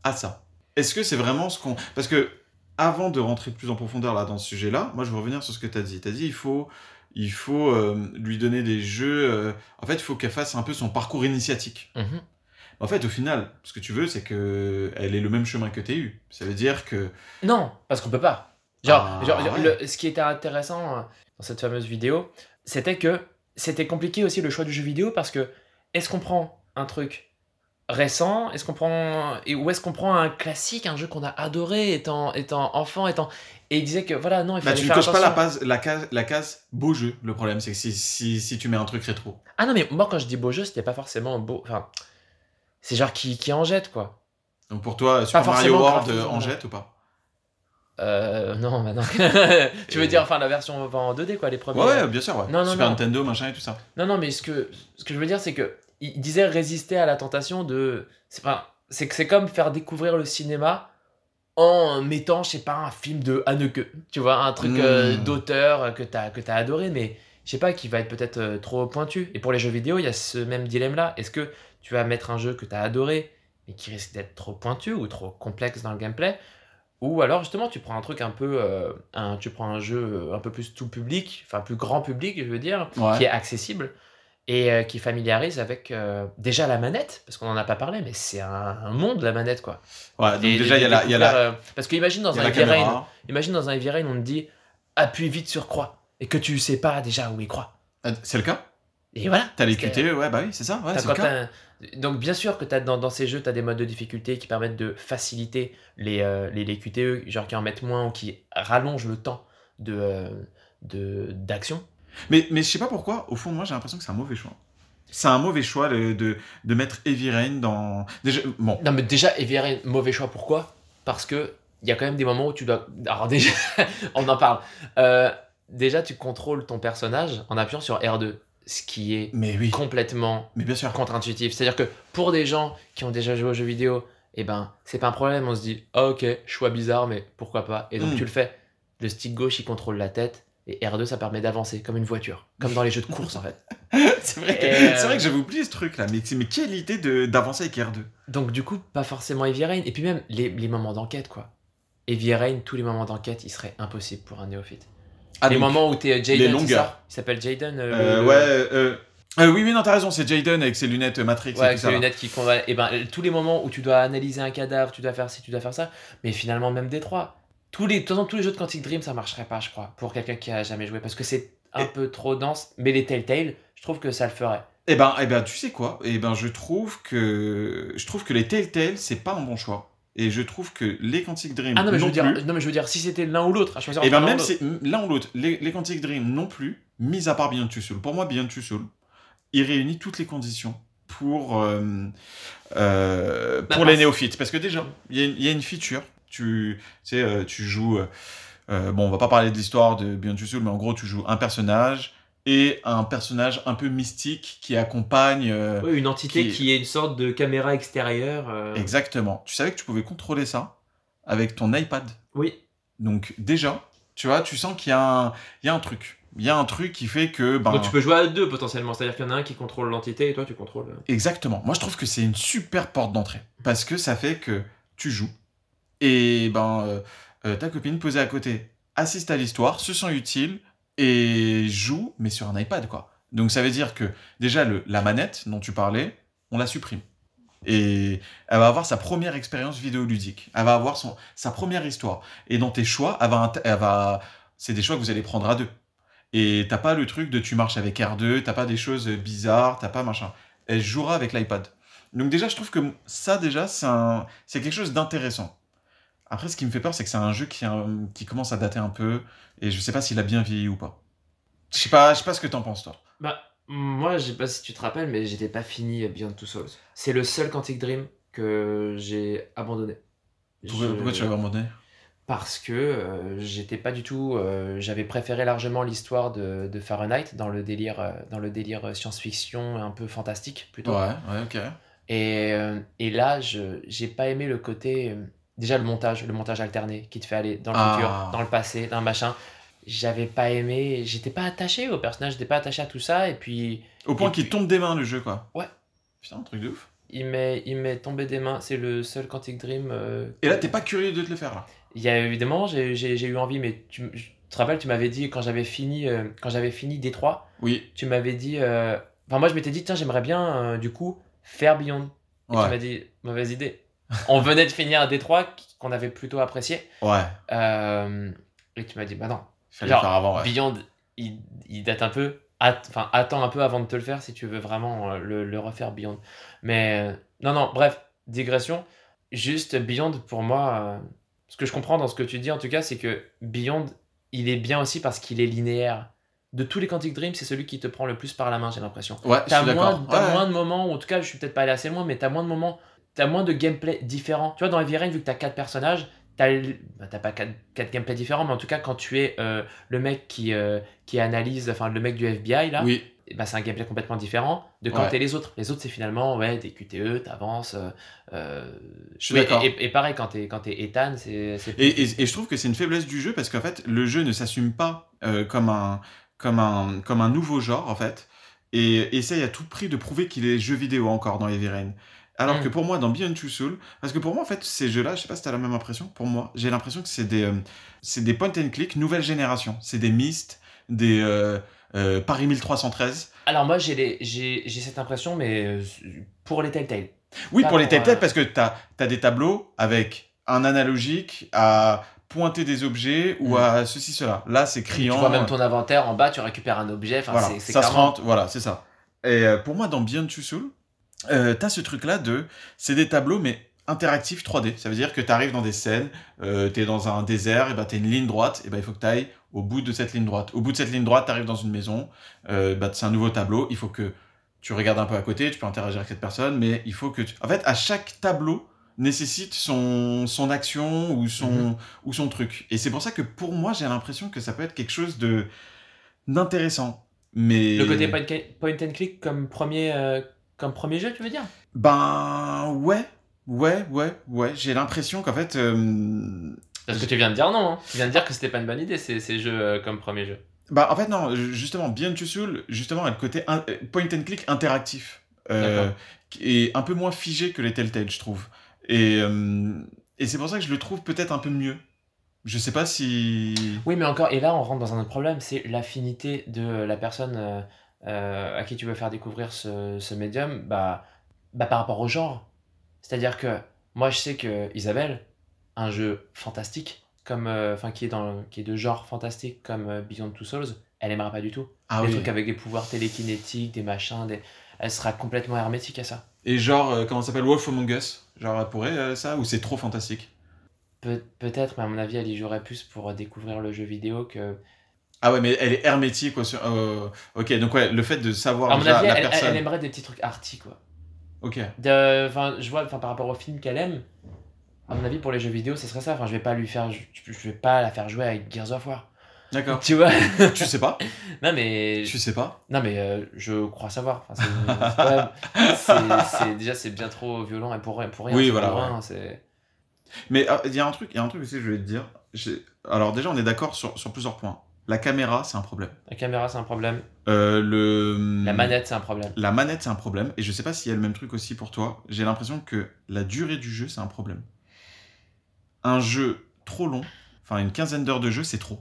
à ça Est-ce que c'est vraiment ce qu'on parce que avant de rentrer plus en profondeur là dans ce sujet-là, moi je veux revenir sur ce que tu as dit. Tu as dit il faut il faut euh, lui donner des jeux euh, en fait, il faut qu'elle fasse un peu son parcours initiatique. Mhm. En fait, au final, ce que tu veux, c'est que elle ait le même chemin que t'es eu. Ça veut dire que Non, parce qu'on peut pas. Genre, Ah, genre, genre, ouais. le- ce qui était intéressant euh, dans cette fameuse vidéo, c'était que c'était compliqué aussi le choix du jeu vidéo parce que est-ce qu'on prend un truc récent, est-ce qu'on prend et ou est-ce qu'on prend un classique, un jeu qu'on a adoré étant étant enfant, étant et il disait que voilà non il bah, fallait tu ne faire coches pas la, pase- la, case, la case beau jeu. Le problème, c'est que si, si, si tu mets un truc rétro. Ah non mais moi quand je dis beau jeu c'était pas forcément beau, enfin c'est genre qui qui en jette quoi. Donc pour toi, Super Mario World en jette ou pas? Euh, non bah non. (laughs) tu veux Et- dire enfin la version en 2D quoi les premiers. Ouais, ouais, bien sûr, ouais. Non, non, Super non. Nintendo, machin et tout ça. Non, non, mais ce que, ce que je veux dire, c'est que il disait résister à la tentation de. C'est pas. C'est que c'est comme faire découvrir le cinéma en mettant, je sais pas, un film de Haneke. Tu vois, un truc euh, Mm. d'auteur que t'as que t'as adoré, mais je sais pas, qui va être peut-être euh, trop pointu. Et pour les jeux vidéo, il y a ce même dilemme-là. Est-ce que tu vas mettre un jeu que t'as adoré, mais qui risque d'être trop pointu ou trop complexe dans le gameplay ou alors justement tu prends un truc un peu euh, un, tu prends un jeu un peu plus tout public enfin plus grand public je veux dire Ouais. qui est accessible et euh, qui familiarise avec euh, déjà la manette, parce qu'on en a pas parlé, mais c'est un, un monde la manette quoi. Ouais, donc Et- déjà, il y a la, il y a la, parce que imagine dans il un Heavy Rain, imagine dans un Heavy Rain, on te dit appuie vite sur croix et que tu sais pas déjà où croix. Ah, C'est le cas Et voilà. T'as les QTE, ouais, bah oui, c'est ça, ouais, c'est le cas. Donc bien sûr que as, dans, dans ces jeux, tu as des modes de difficulté qui permettent de faciliter les, euh, les, les QTE, genre qui en mettent moins ou qui rallongent le temps de euh, de- d'action. Mais, mais je sais pas pourquoi, au fond, moi j'ai l'impression que c'est un mauvais choix. C'est un mauvais choix de, de, de mettre Heavy Rain dans. Déjà, bon, Non, mais déjà, Heavy Rain, mauvais choix. Pourquoi? Parce que il y a quand même des moments où tu dois. Alors, déjà, (laughs) on en parle. Euh, déjà, tu contrôles ton personnage en appuyant sur R2, ce qui est mais oui, complètement mais bien sûr. contre-intuitif. C'est-à-dire que pour des gens qui ont déjà joué aux jeux vidéo, eh ben, c'est pas un problème. On se dit, ah, ok, choix bizarre, mais pourquoi pas Et donc, Mm. tu le fais. Le stick gauche, il contrôle la tête. Et R2, ça permet d'avancer, comme une voiture. Comme dans les jeux de course, en fait. (laughs) c'est vrai, que- euh, c'est vrai que j'avais oublié ce truc là, mais, mais quelle idée de- d'avancer avec R2 Donc du coup, pas forcément Heavy Rain. Et puis même les, les moments d'enquête, quoi. Heavy Rain, tous les moments d'enquête, ils seraient impossibles pour un néophyte. Ah, les donc, moments où t'es euh, les Jaden, longueurs. ça Il s'appelle Jaden euh, euh, le- Ouais, euh, oui, oui, non, t'as raison, c'est Jaden avec ses lunettes Matrix Ouais, et avec les là. lunettes qui. Et ben, tous les moments où tu dois analyser un cadavre, tu dois faire ci, tu dois faire ça. Mais finalement, même Détroit. Tous les, de toute façon, tous les jeux de Quantic Dream, ça marcherait pas, je crois, pour quelqu'un qui a jamais joué. Parce que c'est un Et- peu trop dense. Mais les Telltale, je trouve que ça le ferait. Eh ben, eh ben, tu sais quoi? Eh ben, je trouve que je trouve que les Telltale c'est pas un bon choix. Et je trouve que les Quantic Dream Ah non, mais, je veux dire, plus. non, mais je veux dire, si c'était l'un ou l'autre, à choisir Et l'un ou même c'est l'un ou l'autre, les, les Quantic Dream non plus, mis à part Beyond Two Souls. Pour moi, Beyond Two Souls, il réunit toutes les conditions pour euh, euh, Bah, pour les néophytes. Parce que déjà, il y, a une- il y a une feature. Tu tu sais, euh, tu joues. euh, bon, on va pas parler de l'histoire de Beyond Two Souls, mais en gros, tu joues un personnage et un personnage un peu mystique qui accompagne. euh, Oui, une entité qui- qui... est une sorte de caméra extérieure. euh, Exactement. Tu savais que tu pouvais contrôler ça avec ton iPad? Oui. Donc déjà, tu vois, tu sens qu'il y, a un- il y a un truc. Il y a un truc qui fait que... Ben, Donc tu peux jouer à deux potentiellement, c'est-à-dire qu'il y en a un qui contrôle l'entité et toi tu contrôles. euh, Exactement. Moi, je trouve que c'est une super porte d'entrée. Parce que ça fait que tu joues. Et ben, euh, ta copine posée à côté assiste à l'histoire, se sent utile et joue, mais sur un iPad, quoi. Donc ça veut dire que déjà, le, la manette dont tu parlais, on la supprime. Et elle va avoir sa première expérience vidéoludique. Elle va avoir son, sa première histoire. Et dans tes choix, elle va, elle va, c'est des choix que vous allez prendre à deux. Et t'as pas le truc de tu marches avec R2, t'as pas des choses bizarres, t'as pas machin. Elle jouera avec l'iPad. Donc déjà, je trouve que ça, déjà, c'est quelque chose d'intéressant. Après, ce qui me fait peur, c'est que c'est un jeu qui, euh, qui commence à dater un peu, et je sais pas s'il a bien vieilli ou pas. Je sais pas, je sais pas ce que t'en penses, toi. Bah, moi, je sais pas si tu te rappelles, mais j'étais pas fini Beyond Two Souls. C'est le seul Quantic Dream que j'ai abandonné. Pourquoi, Je- pourquoi tu l'as abandonné? Parce que euh, j'étais pas du tout. euh, J'avais préféré largement l'histoire de, de Fahrenheit dans le délire, euh, dans le délire science-fiction un peu fantastique plutôt. Ouais, ouais, ok. Et, et là, je j'ai pas aimé le côté. Déjà, le montage, le montage alterné qui te fait aller dans le Ah. futur, dans le passé, dans le machin. J'avais pas aimé. J'étais pas attaché au personnage, j'étais pas attaché à tout ça. Et puis, Au point qu'il puis- tombe des mains, le jeu, quoi. Ouais. Putain, un truc de ouf. il m'est il m'est tombé des mains. C'est le seul Quantic Dream. euh, Et là, t'es pas curieux de te le faire, là Il y a évidemment, j'ai eu envie, mais tu, je te rappelles, tu m'avais dit quand j'avais fini, euh, quand j'avais fini Détroit, Oui. tu m'avais dit. euh, Enfin, moi, je m'étais dit, tiens, j'aimerais bien, du coup, faire Beyond. Et tu Ouais. m'as dit, mauvaise idée. On venait de finir un Détroit qu'on avait plutôt apprécié. Ouais. Euh, et tu m'as dit, bah non, Fallait Genre, faire avant, ouais. Beyond, il, il date un peu. At- Enfin, attends un peu avant de te le faire si tu veux vraiment euh, le, le refaire Beyond. Mais euh, non, non, bref, digression. Juste Beyond, pour moi, ce que je comprends dans ce que tu dis en tout cas, c'est que Beyond, il est bien aussi parce qu'il est linéaire. De tous les Quantic Dream, c'est celui qui te prend le plus par la main, j'ai l'impression. Ouais, T'as moins, t'as Ouais. moins de moments, ou en tout cas, je suis peut-être pas allé assez loin, mais t'as moins de moments, t'as moins de gameplay différents. Tu vois, dans Heavy Rain, vu que t'as quatre personnages, t'as bah, t'as pas quatre, quatre gameplays différents, mais en tout cas, quand tu es euh, le mec qui, euh, qui analyse, enfin, le mec du FBI, là, Oui. eh ben, c'est un gameplay complètement différent de quand Ouais. t'es les autres. Les autres, c'est finalement, ouais, des QTE, t'avances. euh, Je suis oui, d'accord. Et, et pareil, quand t'es, quand t'es Ethan, c'est. Et, et- et je trouve que c'est une faiblesse du jeu parce qu'en fait, le jeu ne s'assume pas comme, un, comme, un, comme un nouveau genre, en fait, et essaye à tout prix de prouver qu'il est jeu vidéo encore dans Heavy Rain. Alors Mm. que pour moi, dans Beyond Two Souls, parce que pour moi, en fait, ces jeux-là, je sais pas si t'as la même impression, pour moi, j'ai l'impression que c'est des, euh, c'est des point and click nouvelle génération. C'est des Myst, des euh, euh, Paris 1313. Alors, moi, j'ai, cette impression, mais pour les Telltale. Oui, pour les Telltale, parce que t'as as des tableaux avec un analogique à pointer des objets ou Mm. à ceci, cela. Là, c'est Tu criant. vois même ton inventaire en bas, tu récupères un objet. Voilà, c'est, ça se rentre, voilà, c'est ça. Et pour moi, dans Beyond Two Souls, euh, t'as ce truc-là de... C'est des tableaux, mais interactifs 3D. Ça veut dire que t'arrives dans des scènes, euh, t'es dans un désert, et ben t'as une ligne droite, et ben il faut que t'ailles au bout de cette ligne droite. Au bout de cette ligne droite, t'arrives dans une maison, euh, bah, c'est un nouveau tableau, il faut que tu regardes un peu à côté, tu peux interagir avec cette personne, mais il faut que tu... En fait, à chaque tableau nécessite son, son action ou son, Mhm. ou son truc. Et c'est pour ça que pour moi, j'ai l'impression que ça peut être quelque chose de d'intéressant. Mais... Le côté point, point and click comme premier, euh, comme premier jeu, tu veux dire? Ben ouais, ouais, ouais, ouais. J'ai l'impression qu'en fait, euh, Parce que tu viens de dire non. hein. Tu viens de dire que c'était pas une bonne idée, ces, ces jeux euh, comme premier jeu. bah en fait non, justement, Beyond Two Souls, justement, a le côté in- euh, point and click interactif, euh, qui est un peu moins figé que les Telltale, je trouve. Et euh, et c'est pour ça que je le trouve peut-être un peu mieux. Je sais pas si. Oui, mais encore, et là, on rentre dans un autre problème, c'est l'affinité de la personne euh, à qui tu veux faire découvrir ce, ce médium bah, bah, par rapport au genre. C'est-à-dire que moi, je sais que Isabelle, un jeu fantastique, comme, euh, enfin, qui, est dans, qui est de genre fantastique comme euh, Beyond Two Souls, elle aimera pas du tout. Ah des oui. trucs avec des pouvoirs télékinétiques, des machins, des... elle sera complètement hermétique à ça. Et genre, euh, comment ça s'appelle Wolf Among Us Genre, elle pourrait ça Ou c'est trop fantastique? Pe- Peut-être, mais à mon avis, elle y jouerait plus pour découvrir le jeu vidéo que. Ah ouais, mais elle est hermétique. Aussi. euh, ok, donc ouais, le fait de savoir À mon déjà avis, la elle, personne. elle aimerait des petits trucs arty, quoi. Ok. De- je vois, par rapport au film qu'elle aime, à mon avis, pour les jeux vidéo, ce serait ça. Enfin, je vais pas lui faire, je, je vais pas la faire jouer avec Gears of War. D'accord. Tu vois (laughs) tu sais pas (laughs) Non, mais, Tu sais pas non, mais euh, je crois savoir. Enfin, c'est- c'est- déjà, c'est bien trop violent et pour, rien- pour rien. Oui, voilà, pour ouais. rien, c'est- Mais ah, il y a un truc, il y a un truc aussi, je vais te dire. Alors déjà, on est d'accord sur, sur plusieurs points. La caméra, c'est un problème. La caméra, c'est un problème. Euh, le... La manette, c'est un problème. La manette, c'est un problème. Et je sais pas s'il y a le même truc aussi pour toi. J'ai l'impression que la durée du jeu, c'est un problème. Un jeu trop long, enfin une quinzaine d'heures de jeu, c'est trop.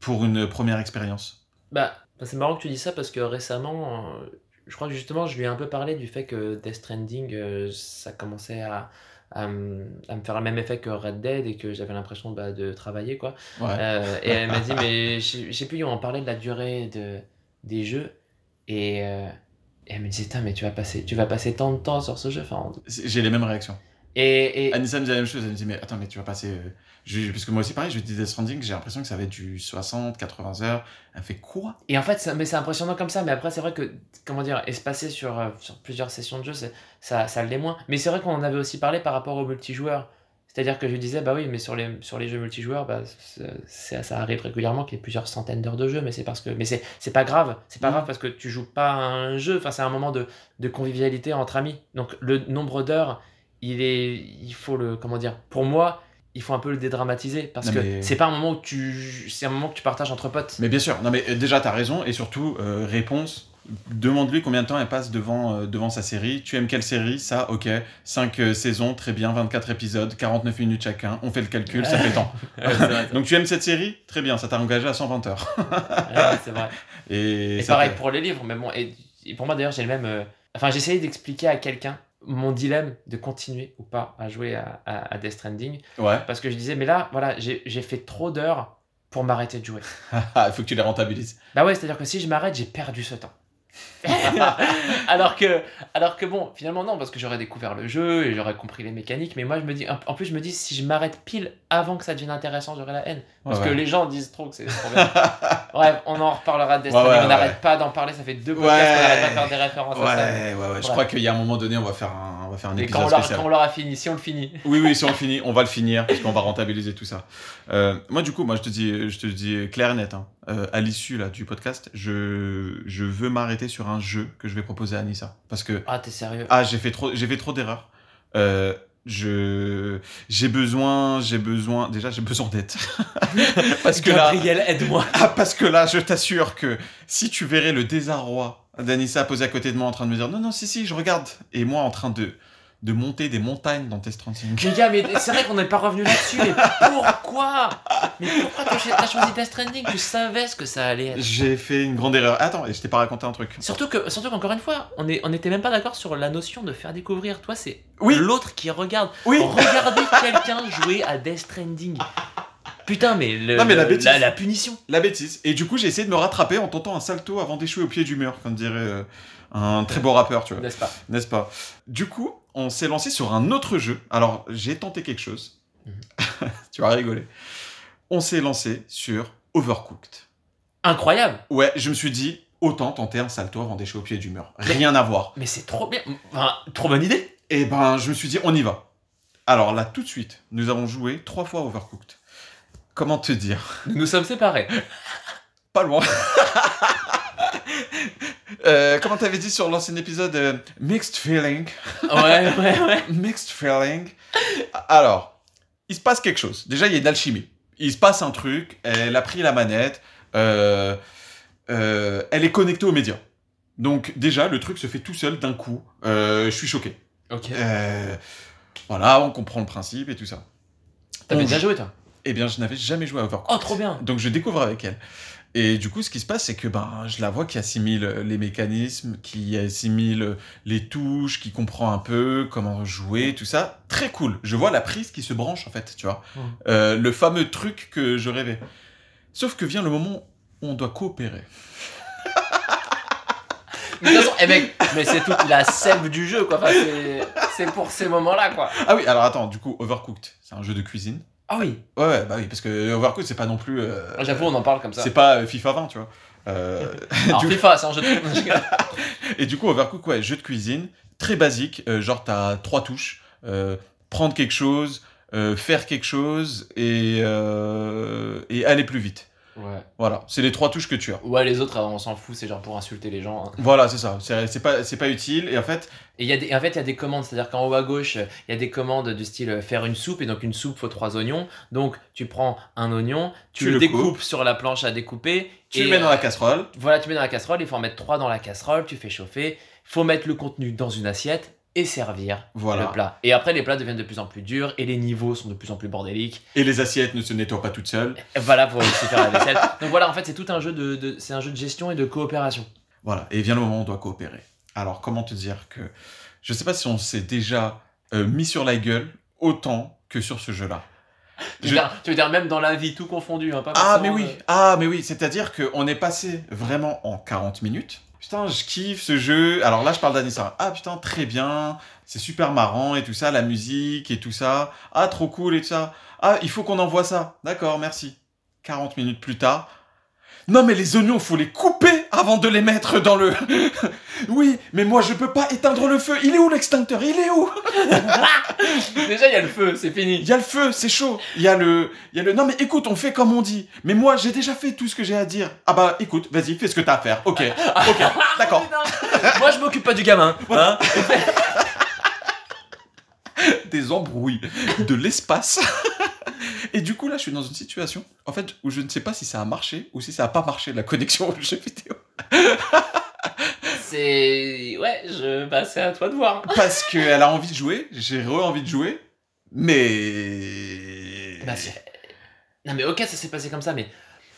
Pour une première expérience. Bah, c'est marrant que tu dis ça parce que récemment, euh, je crois que justement, je lui ai un peu parlé du fait que Death Stranding, euh, ça commençait à, à, me à me faire le même effet que Red Dead et que j'avais l'impression bah, de travailler, quoi. Ouais. Euh, et elle m'a dit, mais je sais- plus, on parlait de la durée de, des jeux et, euh, et elle me disait, mais tu vas, passer, tu vas passer tant de temps sur ce jeu. Enfin, on- J'ai les mêmes réactions. Et, et, Anissa me dit la même chose. Elle me dit, mais attends, mais tu vas passer. euh, je- parce que moi aussi, pareil, je dis Death Stranding, j'ai l'impression que ça va être du 60, 80 heures. Elle fait quoi? Et en fait, ça- mais c'est impressionnant comme ça, mais après, c'est vrai que, comment dire, espacer sur, euh, sur plusieurs sessions de jeu, ça, ça l'est moins. Mais c'est vrai qu'on en avait aussi parlé par rapport au multijoueur. C'est-à-dire que je disais, bah oui, mais sur les, sur les jeux multijoueurs, bah, ça arrive régulièrement qu'il y ait plusieurs centaines d'heures de jeu, mais c'est parce que. Mais c'est pas grave, c'est pas Mhm. grave parce que tu joues pas à un jeu, enfin, c'est un moment de, de convivialité entre amis. Donc le nombre d'heures, il est. Il faut le. Comment dire Pour moi, il faut un peu le dédramatiser parce Non, que mais- c'est pas un moment où tu. C'est un moment que tu partages entre potes. Mais bien sûr, non mais euh, déjà t'as raison et surtout euh, réponse. Demande-lui combien de temps elle passe devant, euh, devant sa série. Tu aimes quelle série? Ça, ok. 5 saisons, très bien, 24 épisodes, 49 minutes chacun. On fait le calcul, ça fait. (laughs) Ouais, vrai, Donc tu aimes cette série? Très bien, ça t'a engagé à 120 heures. (laughs) Ouais, c'est vrai. Et, pareil fait- pour les livres, mais bon, et, et pour moi d'ailleurs, j'ai le même. Enfin, j'ai essayé d'expliquer à quelqu'un mon dilemme de continuer ou pas à jouer à, à, à Death Stranding, Ouais. parce que je disais, mais là, voilà, j'ai j'ai fait trop d'heures pour m'arrêter de jouer. (laughs) Il faut que tu les rentabilises. Bah ouais, c'est-à-dire que si je m'arrête, j'ai perdu ce temps. (laughs) alors que alors que bon finalement non parce que j'aurais découvert le jeu et j'aurais compris les mécaniques mais moi je me dis en plus je me dis si je m'arrête pile avant que ça devienne intéressant j'aurai la haine parce Ouais, que ouais. les gens disent trop que c'est trop bien (laughs) bref on en reparlera de Ouais, ouais, on n'arrête ouais. pas d'en parler ça fait deux podcasts Ouais. qu'on n'arrête pas de faire des références Ouais, à ça ouais, ouais. Je crois qu'il y a un moment donné, on va faire un, va faire un et quand épisode on, spécial. quand on l'aura fini si on le finit (laughs) Oui, oui, si on le finit, on va le finir, parce qu'on va rentabiliser tout ça. Euh, moi, du coup, moi, je te dis, je te dis clair et net, hein. Euh, à l'issue là, du podcast, je, je veux m'arrêter sur un jeu que je vais proposer à Anissa. Parce que, ah t'es sérieux? Ah, j'ai fait trop, j'ai fait trop d'erreurs. Euh, je, j'ai besoin, j'ai besoin, déjà, j'ai besoin d'aide. (laughs) parce que là, Gabriel aide-moi ah, parce que là, je t'assure que si tu verrais le désarroi d'Anissa posé à côté de moi en train de me dire non, non, si, si, je regarde. Et moi en train de, de monter des montagnes dans Test 35. les gars mais c'est vrai qu'on n'est pas revenu là-dessus mais pourquoi? Mais pourquoi t'as cho- t'as choisi Death Stranding tu savais ce que ça allait être J'ai fait une grande erreur. Attends, et je t'ai pas raconté un truc. Surtout que, surtout qu'encore une fois, on est, on n'était même pas d'accord sur la notion de faire découvrir. Toi, c'est Oui. l'autre qui regarde. Oui. Regardez quelqu'un jouer à Death Stranding. Putain, mais, le- Non, mais la bêtise. la punition. La bêtise. Et du coup, j'ai essayé de me rattraper en tentant un salto avant d'échouer au pied du mur, comme dirait euh, un très beau rappeur, tu vois. N'est-ce pas? N'est-ce pas? Du coup, on s'est lancé sur un autre jeu. Alors, j'ai tenté quelque chose. Mhm. (laughs) tu vas rigoler. On s'est lancé sur Overcooked. Incroyable. Ouais, je me suis dit, autant tenter un salto avant d'échouer au pied du mur. Rien à voir. Mais c'est trop bien. Enfin, trop bonne idée. Et ben, je me suis dit, on y va. Alors là, tout de suite, nous avons joué trois fois Overcooked. Comment te dire? Nous nous sommes séparés. Pas loin. (laughs) Euh, comment t'avais dit sur l'ancien épisode euh, Mixed feeling? Ouais, ouais, ouais. (laughs) Mixed feeling. Alors, il se passe quelque chose. Déjà, il y a une alchimie. Il se passe un truc. Elle a pris la manette. euh, elle est connectée aux médias. Donc, déjà, le truc se fait tout seul d'un coup. Je suis choqué. Ok. Voilà, on comprend le principe et tout ça. T'avais déjà joué, toi? Eh bien, je n'avais jamais joué à Overcooked. Oh, trop bien Donc je découvre avec elle. Et du coup, ce qui se passe, c'est que ben, je la vois qui assimile les mécanismes, qui assimile les touches, qui comprend un peu comment jouer, tout ça. Très cool. Je vois la prise qui se branche, en fait, tu vois. Euh, le fameux truc que je rêvais. Sauf que vient le moment où on doit coopérer. (laughs) Mais de toute façon, eh mec, mais c'est toute la sève du jeu, quoi. Enfin, c'est pour ces moments-là, quoi. Ah oui, alors attends, du coup, Overcooked, c'est un jeu de cuisine. Ah oui, Ouais, ouais, bah oui, parce que Overcooked, c'est pas non plus. euh, j'avoue, on en parle comme ça. c'est pas euh, FIFA 20, tu vois. Euh, (laughs) Alors, du- FIFA, c'est un jeu de. (laughs) Et du coup, Overcooked, ouais, jeu de cuisine, très basique. euh, genre, t'as trois touches. prendre quelque chose, faire quelque chose et, et aller plus vite. Ouais. Voilà, c'est les trois touches que tu as. Ouais, les autres, on s'en fout, c'est genre pour insulter les gens. hein. Voilà, c'est ça. C'est c'est pas, c'est pas utile. Et en fait, Et il y a des, en fait, il y a des commandes, c'est-à-dire qu'en haut à gauche, il y a des commandes du style euh, faire une soupe, et donc une soupe, faut trois oignons. Donc, tu prends un oignon, tu, Tu le, le découpes coupes. sur la planche à découper. tu et, le mets dans la casserole. Voilà, tu mets dans la casserole, il faut en mettre trois dans la casserole, tu fais chauffer, faut mettre le contenu dans une assiette et servir Voilà. le plat. Et après, les plats deviennent de plus en plus durs et les niveaux sont de plus en plus bordéliques. Et les assiettes ne se nettoient pas toutes seules. Voilà, faut aussi faire la vaisselle. Donc voilà, en fait, c'est tout un jeu de, de- c'est un jeu de gestion et de coopération. Voilà, et vient le moment où on doit coopérer. Alors, comment te dire que. Je sais pas si on s'est déjà euh, mis sur la gueule autant que sur ce jeu-là. Tu, Je- veux dire, tu veux dire même dans la vie, tout confondu, hein, pas Ah, mais oui, euh, ah, mais oui, c'est-à-dire qu'on est passé vraiment en 40 minutes. Putain, je kiffe ce jeu. Alors là, je parle d'Anissa. Ah putain, très bien. C'est super marrant et tout ça, la musique et tout ça. Ah, trop cool et tout ça. Ah, il faut qu'on envoie ça. D'accord, merci. 40 minutes plus tard. Non, mais les oignons, faut les couper avant de les mettre dans le. (laughs) oui, mais moi, je peux pas éteindre le feu. Il est où l'extincteur? Il est où? (laughs) Déjà, il y a le feu, c'est fini. Il y a le feu, c'est chaud. Il y a le, il y a le. Non mais écoute, on fait comme on dit. Mais moi, j'ai déjà fait tout ce que j'ai à dire. Ah bah écoute, vas-y, fais ce que t'as à faire. Ok, (laughs) ok, d'accord. Moi, je m'occupe pas du gamin. hein. Des embrouilles, de l'espace. Et du coup là, je suis dans une situation, en fait, où je ne sais pas si ça a marché ou si ça a pas marché la connexion au jeu vidéo. (laughs) C'est. Ouais, je... bah, c'est à toi de voir. Parce qu'elle a envie de jouer, j'ai re-envie de jouer, mais. Bah, non, mais ok, ça s'est passé comme ça, mais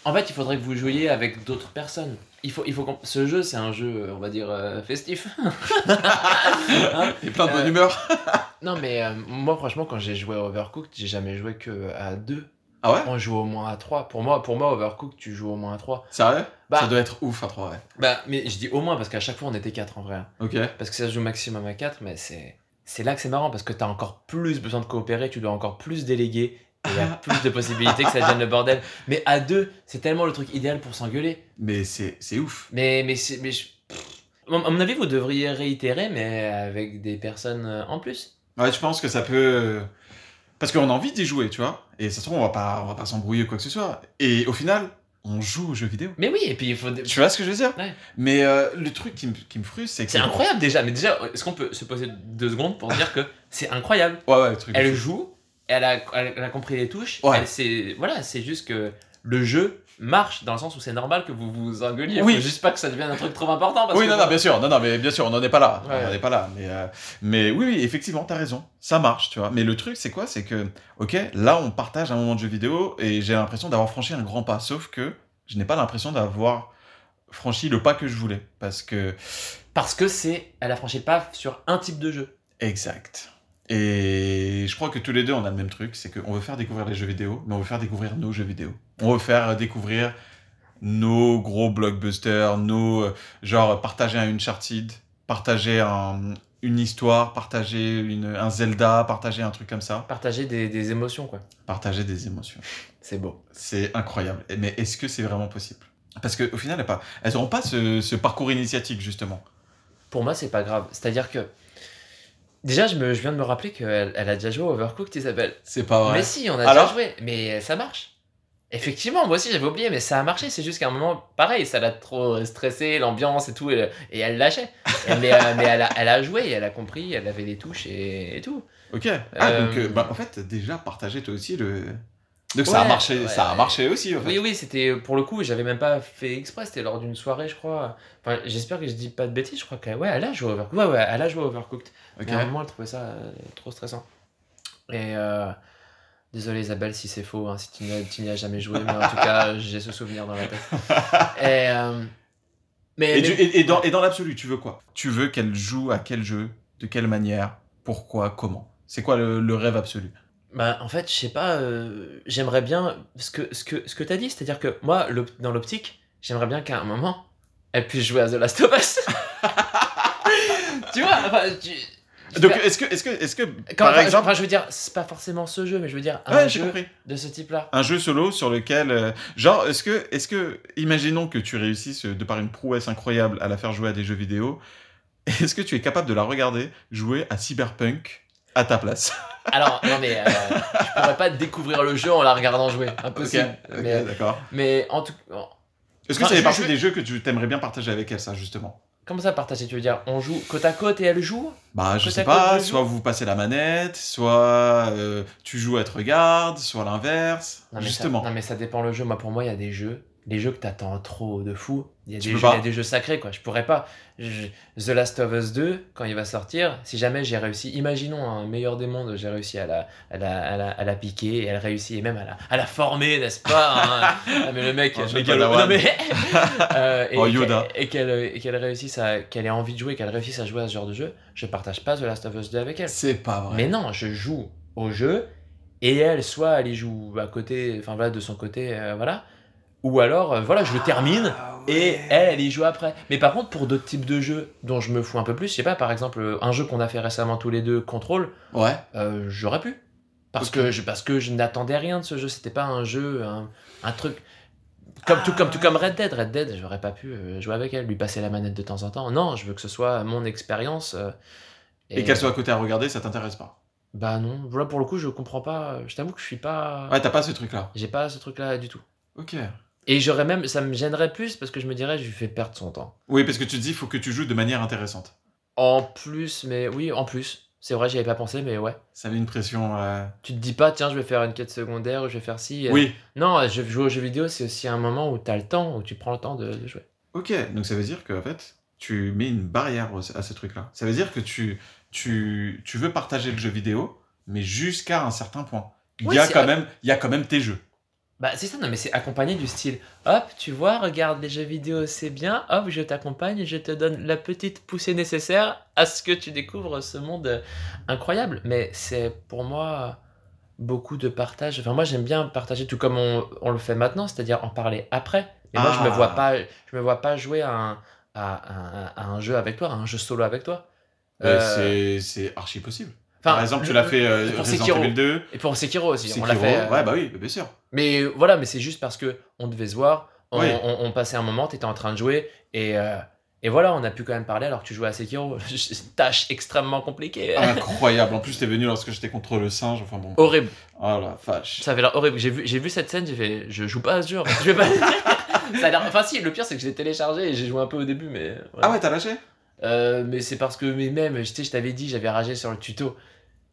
en fait, il faudrait que vous jouiez avec d'autres personnes. Il faut, il faut Ce jeu, c'est un jeu, on va dire, euh, festif. (laughs) Hein Et plein de bonne Euh, humeur. Non, mais euh, moi, franchement, quand j'ai joué à Overcooked, j'ai jamais joué que à deux. Ah ouais? On joue au moins à trois. Pour moi, pour moi Overcooked, tu joues au moins à trois. Sérieux? Bah- Ça doit être ouf à trois, ouais. Bah, mais je dis au moins parce qu'à chaque fois, on était quatre en vrai. Ok. Parce que ça se joue maximum à 4, mais c'est c'est là que c'est marrant parce que t'as encore plus besoin de coopérer, tu dois encore plus déléguer, et il y a (laughs) plus de possibilités que ça devienne le bordel. Mais à deux, c'est tellement le truc idéal pour s'engueuler. Mais c'est c'est ouf. Mais mais mais je- à mon avis, vous devriez réitérer, mais avec des personnes euh, en plus. Ouais, je pense que ça peut. Parce qu'on a envie d'y jouer, tu vois. Et ça se trouve, on va pas, on va pas s'embrouiller ou quoi que ce soit. Et au final, on joue aux jeux vidéo. Mais oui, et puis il faut. Tu vois ce que je veux dire? Ouais. Mais euh, le truc qui me, frustre, c'est que. C'est incroyable déjà, mais déjà, est-ce qu'on peut se poser deux secondes pour dire que c'est incroyable? Ouais, ouais, le truc. Elle joue, elle a, elle a compris les touches. Ouais. Elle voilà, c'est juste que le jeu marche dans le sens où c'est normal que vous vous engueuliez. Oui. Faut juste pas que ça devienne un truc trop important. Parce Oui, que non, non, bien sûr, non, non, mais bien sûr, on n'en est pas là. Ouais. On n'en est pas là. Mais, euh, mais oui, oui, effectivement, t'as raison. Ça marche, tu vois. Mais le truc, c'est quoi? C'est que, ok, là, on partage un moment de jeu vidéo et j'ai l'impression d'avoir franchi un grand pas. Sauf que je n'ai pas l'impression d'avoir franchi le pas que je voulais. Parce que. Parce que c'est, elle a franchi le pas sur un type de jeu. Exact. Et je crois que tous les deux, on a le même truc, c'est qu'on veut faire découvrir les jeux vidéo, mais on veut faire découvrir nos jeux vidéo. On veut faire découvrir nos gros blockbusters, nos... euh, genre, partager un Uncharted, partager un- une histoire, partager une, un Zelda, partager un truc comme ça, Partager des, des émotions, quoi. partager des émotions. C'est beau. C'est incroyable. Mais est-ce que c'est vraiment possible? Parce qu'au final, elles pas- elles n'auront pas ce, ce parcours initiatique, justement. Pour moi, c'est pas grave. C'est-à-dire que. Déjà, je, me, je viens de me rappeler qu'elle elle a déjà joué à Overcooked, Isabelle. C'est pas vrai. Mais si, on a Alors déjà joué. Mais ça marche. Effectivement, moi aussi j'avais oublié, mais ça a marché. C'est juste qu'à un moment, pareil, ça l'a trop stressé, l'ambiance et tout, et, et elle lâchait. Mais euh, mais elle, a, elle a joué, elle a compris, elle avait les touches et, et tout. Ok. Ah, Euh, donc, euh, bah, en fait, déjà, partager toi aussi le. Donc, ça a marché, ouais. ça a marché aussi, en fait. Oui, oui, c'était pour le coup, j'avais même pas fait exprès, c'était lors d'une soirée, je crois. Enfin, j'espère que je dis pas de bêtises, je crois qu'elle ouais, elle a joué Overcooked. Ouais, ouais, elle a joué Overcooked. Ok. Mais moment, elle trouvait ça euh, trop stressant. Et euh, Désolé Isabelle si c'est faux, hein, si tu n'y as, jamais joué, mais en tout cas (laughs) j'ai ce souvenir dans la tête. Et, euh, mais, Et, mais- du- et- et dans, et dans l'absolu, tu veux quoi? Tu veux qu'elle joue à quel jeu? De quelle manière? Pourquoi? Comment? C'est quoi le, le rêve absolu? Bah, en fait, je sais pas, euh, j'aimerais bien ce que, ce que, ce que tu as dit, c'est-à-dire que moi, dans l'optique, j'aimerais bien qu'à un moment, elle puisse jouer à The Last of Us. (laughs) tu vois, enfin, tu- Donc, est-ce que, est-ce que, est-ce que, quand- par enfin, exemple, enfin, je veux dire, c'est pas forcément ce jeu, mais je veux dire un ouais, jeu de ce type-là. Un jeu solo sur lequel, euh, genre, est-ce que, est-ce que, imaginons que tu réussisses euh, de par une prouesse incroyable à la faire jouer à des jeux vidéo, (laughs) est-ce que tu es capable de la regarder jouer à Cyberpunk à ta place (laughs) Alors, non, mais euh, je pourrais pas découvrir le jeu en la regardant jouer, impossible. Ok, Mais, d'accord. mais en tout Est-ce que Enfin, ça fait je- partie je- des jeux que tu t'aimerais bien partager avec elle, ça, justement? Comment ça partager Tu veux dire, on joue côte à côte et elle joue? Bah, je sais pas, soit vous passez la manette, soit euh, tu joues, elle te regarde, soit l'inverse. Justement. Ça, non mais ça dépend le jeu. Moi pour moi il y a des jeux, les jeux que t'attends trop de fou. Il y a des jeux, il y pas. a des jeux sacrés quoi. Je pourrais pas. Je- The Last of Us 2 quand il va sortir, si jamais j'ai réussi, imaginons un meilleur des mondes, j'ai réussi à la, à la, à la, à la piquer et elle réussit et même à la, à la former, n'est-ce pas hein? Ah, mais le mec, (laughs) Oh, Padawan. non, mais- (laughs) Euh, et Oh, et qu'elle et qu'elle réussisse à qu'elle ait envie de jouer, qu'elle réussisse à jouer à ce genre de jeu, je partage pas The Last of Us 2 avec elle. C'est pas vrai. Mais non, je joue au jeu et elle, soit elle y joue à côté, enfin voilà, de son côté, euh, voilà. Ou alors, euh, voilà, je le termine Ah et elle, elle y joue après. Mais par contre, pour d'autres types de jeux dont je me fous un peu plus, je sais pas, par exemple, euh, un jeu qu'on a fait récemment tous les deux, Control, Ouais. euh, j'aurais pu. Parce, que je, parce que je n'attendais rien de ce jeu, c'était pas un jeu, un, un truc. Comme, tout, comme, tout comme Red Dead. Red Dead, j'aurais pas pu jouer avec elle, lui passer la manette de temps en temps. Non, je veux que ce soit mon expérience. euh, Et, qu'elle soit à côté à regarder, ça t'intéresse pas? bah non, voilà pour le coup je comprends pas, je t'avoue que je suis pas... Ouais, t'as pas ce truc-là. J'ai pas ce truc là du tout. Ok. Et j'aurais même, ça me gênerait plus parce que je me dirais je lui fais perdre son temps. Oui, parce que tu te dis, il faut que tu joues de manière intéressante. En plus, mais oui, en plus. C'est vrai, j'y avais pas pensé, mais ouais. Ça met une pression. euh, Tu te dis pas, tiens, je vais faire une quête secondaire ou je vais faire ci. euh. Oui. Non, je jouer aux jeux vidéo, c'est aussi un moment où t'as le temps, où tu prends le temps de, de jouer. Ok. Donc ça veut dire qu'en fait, tu mets une barrière à ce truc-là. Ça veut dire que tu, tu, tu veux partager le jeu vidéo, mais jusqu'à un certain point. Il Oui, y a quand même, il y a quand même tes jeux. Bah c'est ça, non mais c'est accompagné du style, hop, tu vois, regarde les jeux vidéo, c'est bien, hop, je t'accompagne, je te donne la petite poussée nécessaire à ce que tu découvres ce monde euh, incroyable. Mais c'est pour moi beaucoup de partage. Enfin moi j'aime bien partager tout comme on, on le fait maintenant, c'est-à-dire en parler après. Mais moi je me Ah. vois pas, je me vois pas jouer à un, à, un- à un jeu avec toi, à un jeu solo avec toi. Ouais, Euh, C'est archi possible. Enfin, Par exemple, tu l'as fait euh, pour Resident Sekiro. Evil 2. Et pour Sekiro aussi, on Sekiro. l'a fait. euh, Ouais, bah oui, bien sûr. Mais voilà, mais c'est juste parce que on devait se voir, on, Oui. on- on passait un moment, t'étais en train de jouer, et, euh, et voilà, on a pu quand même parler alors que tu jouais à Sekiro. (laughs) Tâche extrêmement compliquée. Incroyable. En plus, t'es venu lorsque j'étais contre le singe. Enfin bon. horrible. Oh la vache. Ça avait l'air horrible. J'ai vu, j'ai vu cette scène, j'ai fait, je joue pas à ce jeu. Je vais pas. (laughs) Ça a l'air. Enfin si, le pire c'est que je l'ai téléchargé et j'ai joué un peu au début, mais. voilà. Ah ouais, t'as lâché? Euh, mais c'est parce que mais même, je t'avais dit, j'avais ragé sur le tuto.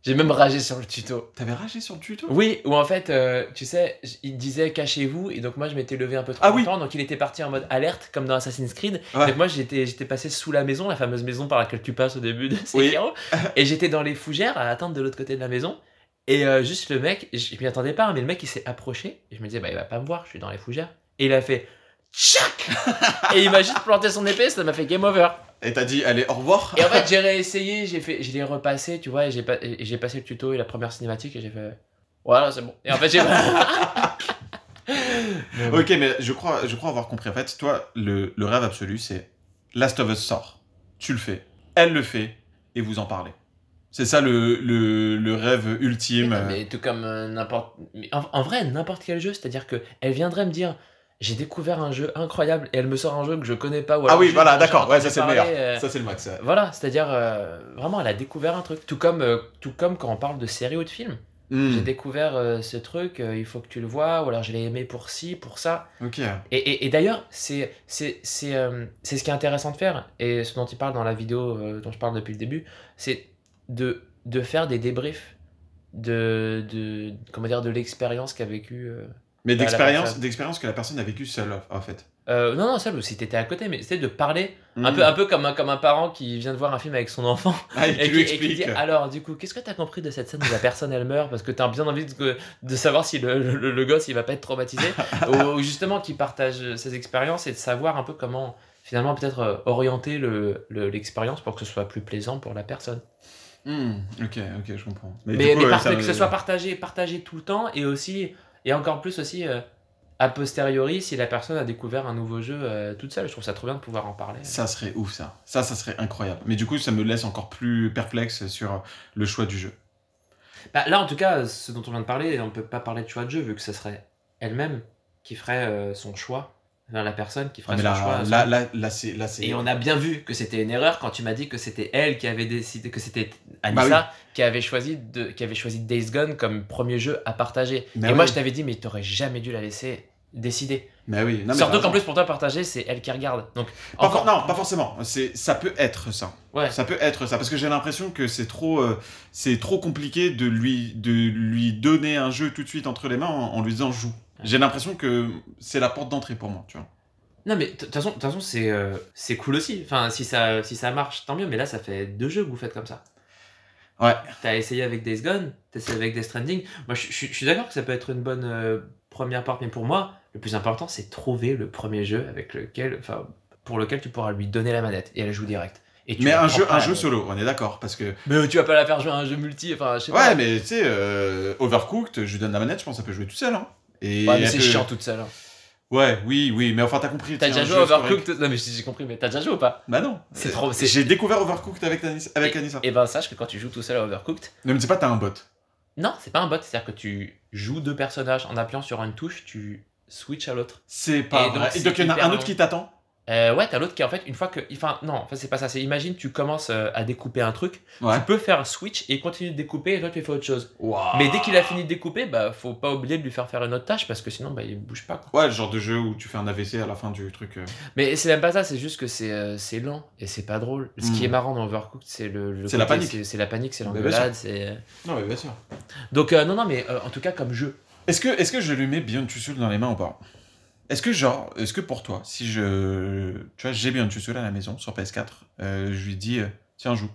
J'ai même ragé sur le tuto. T'avais ragé sur le tuto? Oui, ou en fait, euh, tu sais, il disait cachez-vous, et donc moi je m'étais levé un peu trop Ah oui. longtemps, donc il était parti en mode alerte, comme dans Assassin's Creed. Ouais. Donc moi j'étais j'étais passé sous la maison, la fameuse maison par laquelle tu passes au début de Oui. Sekiro, (laughs) et j'étais dans les fougères à attendre de l'autre côté de la maison. Et euh, juste le mec, je m'y attendais pas, hein, mais le mec il s'est approché, et je me disais, bah il va pas me voir, je suis dans les fougères. Et il a fait tchac (laughs) Et il m'a juste planté son épée, ça m'a fait game over. Et t'as dit, allez, au revoir Et en fait, j'ai (laughs) réessayé, j'ai fait, je l'ai repassé, tu vois, et j'ai pas- et j'ai passé le tuto et la première cinématique et j'ai fait, voilà, c'est bon. Et en fait, j'ai Mais (laughs) bon. Ok, mais je crois, je crois avoir compris. En fait, toi, le, le rêve absolu, c'est Last of Us sort. Tu le fais. Elle le fait. Et vous en parlez. C'est ça le, le, le rêve ultime. Mais, mais tout comme euh, n'importe. En, en vrai, n'importe quel jeu, c'est-à-dire que elle viendrait me dire, j'ai découvert un jeu incroyable et elle me sort un jeu que je connais pas. Ou ah alors oui, juste voilà, d'accord. Ouais, ça c'est le meilleur. euh, Ça c'est le max. ouais. Voilà, c'est-à-dire euh, vraiment, elle a découvert un truc. Tout comme, euh, tout comme quand on parle de séries ou de films. Hmm, J'ai découvert ce truc, il faut que tu le vois, ou alors je l'ai aimé pour ci, pour ça. Ok. Et, et, et d'ailleurs, c'est c'est ce qui est intéressant de faire, et ce dont il parle dans la vidéo dont je parle depuis le début, c'est de, de faire des débriefs de, de, comment dire, de l'expérience qu'a vécu. Mais d'expérience, d'expérience que la personne a vécue seule, en fait. Euh, non, non, ça, si t'étais à côté, mais c'est de parler un, Mm. peu, un peu comme un, comme un parent qui vient de voir un film avec son enfant Ah, (laughs) et et qui, lui et qui expliques. dit Alors, du coup, qu'est-ce que t'as compris de cette scène où la personne elle meurt? Parce que t'as bien envie de, de savoir si le, le- le gosse il va pas être traumatisé. (laughs) ou justement qui partage ses expériences et de savoir un peu comment finalement peut-être euh, orienter le- le- l'expérience pour que ce soit plus plaisant pour la personne. Hmm, ok, ok, je comprends. Mais, coup, ouais, que ce soit partagé, partagé tout le temps et aussi, et encore plus aussi, euh, a posteriori, si la personne a découvert un nouveau jeu euh, toute seule. Je trouve ça trop bien de pouvoir en parler. Ça serait ouf, ça. Ça, ça serait incroyable. Mais du coup, ça me laisse encore plus perplexe sur le choix du jeu. Bah, là, en tout cas, ce dont on vient de parler, on peut pas parler de choix de jeu vu que ce serait elle-même qui ferait euh, son choix, enfin, la personne qui ferait Ah, son là, choix. là, là, là, c'est, là, c'est. Et on a bien vu que c'était une erreur quand tu m'as dit que c'était elle qui avait décidé, que c'était Anissa Bah qui, avait choisi de, qui avait choisi Days Gone comme premier jeu à partager. Mais et moi, je t'avais dit, mais t'aurais jamais dû la laisser décider. Mais oui. Non, mais Surtout qu'en plus, pour toi, partager, c'est elle qui regarde. Donc, Pas encore. Non, pas forcément. C'est, ça peut être ça. Ouais. Ça peut être ça parce que j'ai l'impression que c'est trop, euh, c'est trop compliqué de lui, de lui donner un jeu tout de suite entre les mains en, en lui disant joue. J'ai l'impression que c'est la porte d'entrée pour moi, tu vois. Non, mais de toute façon, de toute façon, c'est euh, c'est cool aussi. Enfin, si ça, si ça marche, tant mieux. Mais là, ça fait deux jeux que vous faites comme ça. Ouais. T'as essayé avec Days Gone, t'as essayé avec Death Stranding. Moi, je, je- je suis d'accord que ça peut être une bonne euh, première porte, mais pour moi, le plus important, c'est trouver le premier jeu avec lequel, enfin, pour lequel tu pourras lui donner la manette et elle joue direct. Et tu Mais un jeu, un à jeu solo, on est d'accord parce que Mais tu vas pas la faire jouer à un jeu multi, enfin, je sais ouais, pas. mais tu sais, euh, Overcooked, je lui donne la manette, je pense que ça peut jouer tout seul. Hein. Et Ouais, mais elle c'est chiant toute seule. hein. Ouais, oui, oui, mais enfin t'as compris. T'as déjà joué à. Overcooked? Non, mais j'ai compris, mais t'as déjà joué ou pas? Bah non. C'est Euh, trop- c'est- J'ai découvert Overcooked avec, Anis- avec Anissa. Et ben, sache que quand tu joues tout seul à Overcooked, Ne me dis pas t'as un bot. Non, c'est pas un bot, c'est-à-dire que tu joues deux personnages en appuyant sur une touche, tu switches à l'autre. C'est pas Et donc, vrai. c'est Et donc il y en a un autre long. qui t'attend? Euh, ouais, t'as l'autre qui en fait, une fois que. Enfin, non, enfin, c'est pas ça, c'est imagine, tu commences euh, à découper un truc, Ouais. tu peux faire switch et continuer de découper et toi tu fais autre chose. Mais dès qu'il a fini de découper, bah faut pas oublier de lui faire faire une autre tâche parce que sinon bah il bouge pas quoi. Ouais, le genre de jeu où tu fais un AVC à la fin du truc. euh. Mais c'est même pas ça, c'est juste que c'est euh, c'est lent et c'est pas drôle. Ce qui est marrant dans Overcooked, c'est le, le C'est la panique. c'est- la panique, c'est l'engueulade, c'est. Non, mais bien sûr. Donc non, non, mais en tout cas comme jeu. Est-ce que, est-ce que je lui mets Beyond Two Souls dans les mains ou pas? Est-ce que genre, est-ce que pour toi, si je, tu vois, j'ai Beyond Two Souls à la maison sur PS4, euh, je lui dis, euh, tiens joue.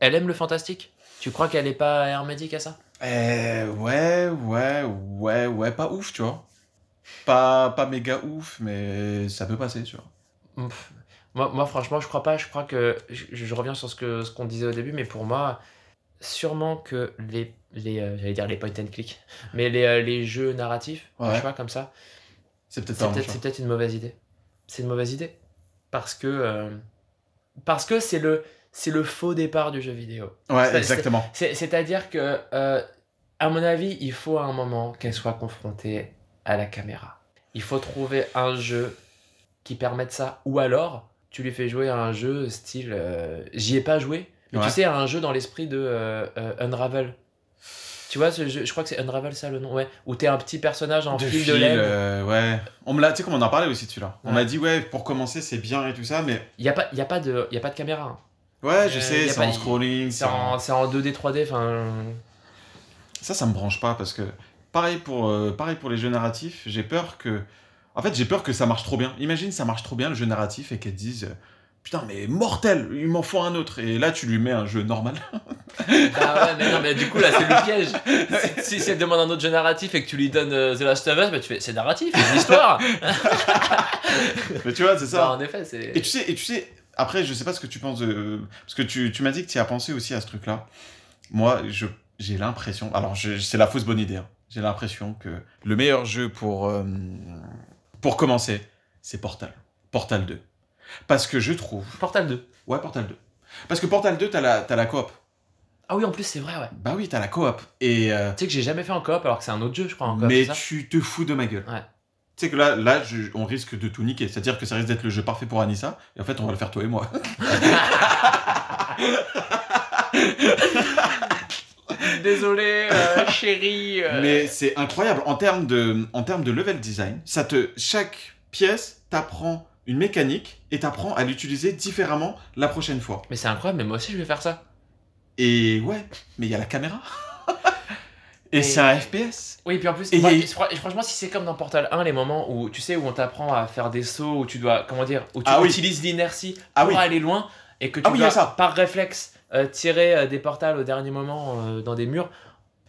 Elle aime le fantastique? Tu crois qu'elle est pas hermétique à ça? Euh, ouais, ouais, ouais, ouais, pas ouf, tu vois. Pas, pas méga ouf, mais ça peut passer, tu vois. Moi, moi, franchement, je crois pas. Je crois que. Je, je reviens sur ce que ce qu'on disait au début, mais pour moi, sûrement que les. les euh, J'allais dire les point and click, mais les, euh, les jeux narratifs, Ouais. tu vois, comme ça, C'est peut-être une mauvaise idée. C'est une mauvaise idée. Parce que. euh, parce que c'est le, le faux départ du jeu vidéo. Ouais, exactement. C'est- C'est-à-dire que, euh, à mon avis, il faut à un moment qu'elle soit confrontée à la caméra. Il faut trouver un jeu qui permette ça. Ou alors, tu lui fais jouer à un jeu style. euh, J'y ai pas joué, mais Ouais. tu sais, à un jeu dans l'esprit de Unravel. Tu vois, ce jeu, je crois que c'est Unravel, ça le nom, ouais. Où t'es un petit personnage en De fil de laine. euh, ouais. On me l'a, tu sais, comme on en parlait aussi de celui-là. On Ouais. m'a dit, ouais, pour commencer, c'est bien et tout ça, mais Il n'y a, pas- y a, pas de- y a pas de caméra. hein. ouais, je Euh, sais, c'est en scrolling, C'est en, c'est en 2D, 3D, enfin. Ça, ça me branche pas parce que pareil pour, euh, pareil pour les jeux narratifs, j'ai peur que. En fait, j'ai peur que ça marche trop bien. Imagine, ça marche trop bien le jeu narratif et qu'elles disent Putain, mais mortel, il m'en faut un autre. Et là, tu lui mets un jeu normal. (laughs) Bah ouais, mais non, mais du coup, là, c'est le piège. Si, si elle demande un autre jeu narratif et que tu lui donnes euh, The Last of Us, bah, tu fais c'est narratif, c'est une histoire. (laughs) mais tu vois, c'est Bah, ça. en effet, c'est. Et tu sais, et tu sais, après, je sais pas ce que tu penses de. Parce que tu, tu m'as dit que tu as pensé aussi à ce truc-là. Moi, je, j'ai l'impression. Alors, je- c'est la fausse bonne idée. hein. J'ai l'impression que le meilleur jeu pour, euh, pour commencer, c'est Portal. Portal 2. Parce que je trouve. Portal 2. Ouais, Portal 2. Parce que Portal 2, t'as la, t'as la coop. Ah oui, en plus, c'est vrai, ouais. Bah oui, t'as la coop. Et. euh, Tu sais que j'ai jamais fait en coop alors que c'est un autre jeu, je crois, en coop. mais c'est ça tu te fous de ma gueule. Ouais. Tu sais que là, là je- on risque de tout niquer. C'est-à-dire que ça risque d'être le jeu parfait pour Anissa. Et en fait, on va le faire toi et moi. (laughs) Désolé, euh, chérie. euh. Mais c'est incroyable. En termes, de, en termes de level design, ça te, chaque pièce t'apprend une mécanique et t'apprend à l'utiliser différemment la prochaine fois. Mais c'est incroyable, mais moi aussi, je vais faire ça. Et ouais, mais il y a la caméra. Et, (laughs) Et- c'est un FPS. Oui, puis en plus, Et moi, y franchement, si c'est comme dans Portal 1, les moments où tu sais où on t'apprend à faire des sauts, où tu dois, comment dire, où tu Ah oui. utilises l'inertie Ah pour oui. aller loin et que tu Ah oui, il y a dois ça. par réflexe euh, tirer euh, des portals au dernier moment euh, dans des murs.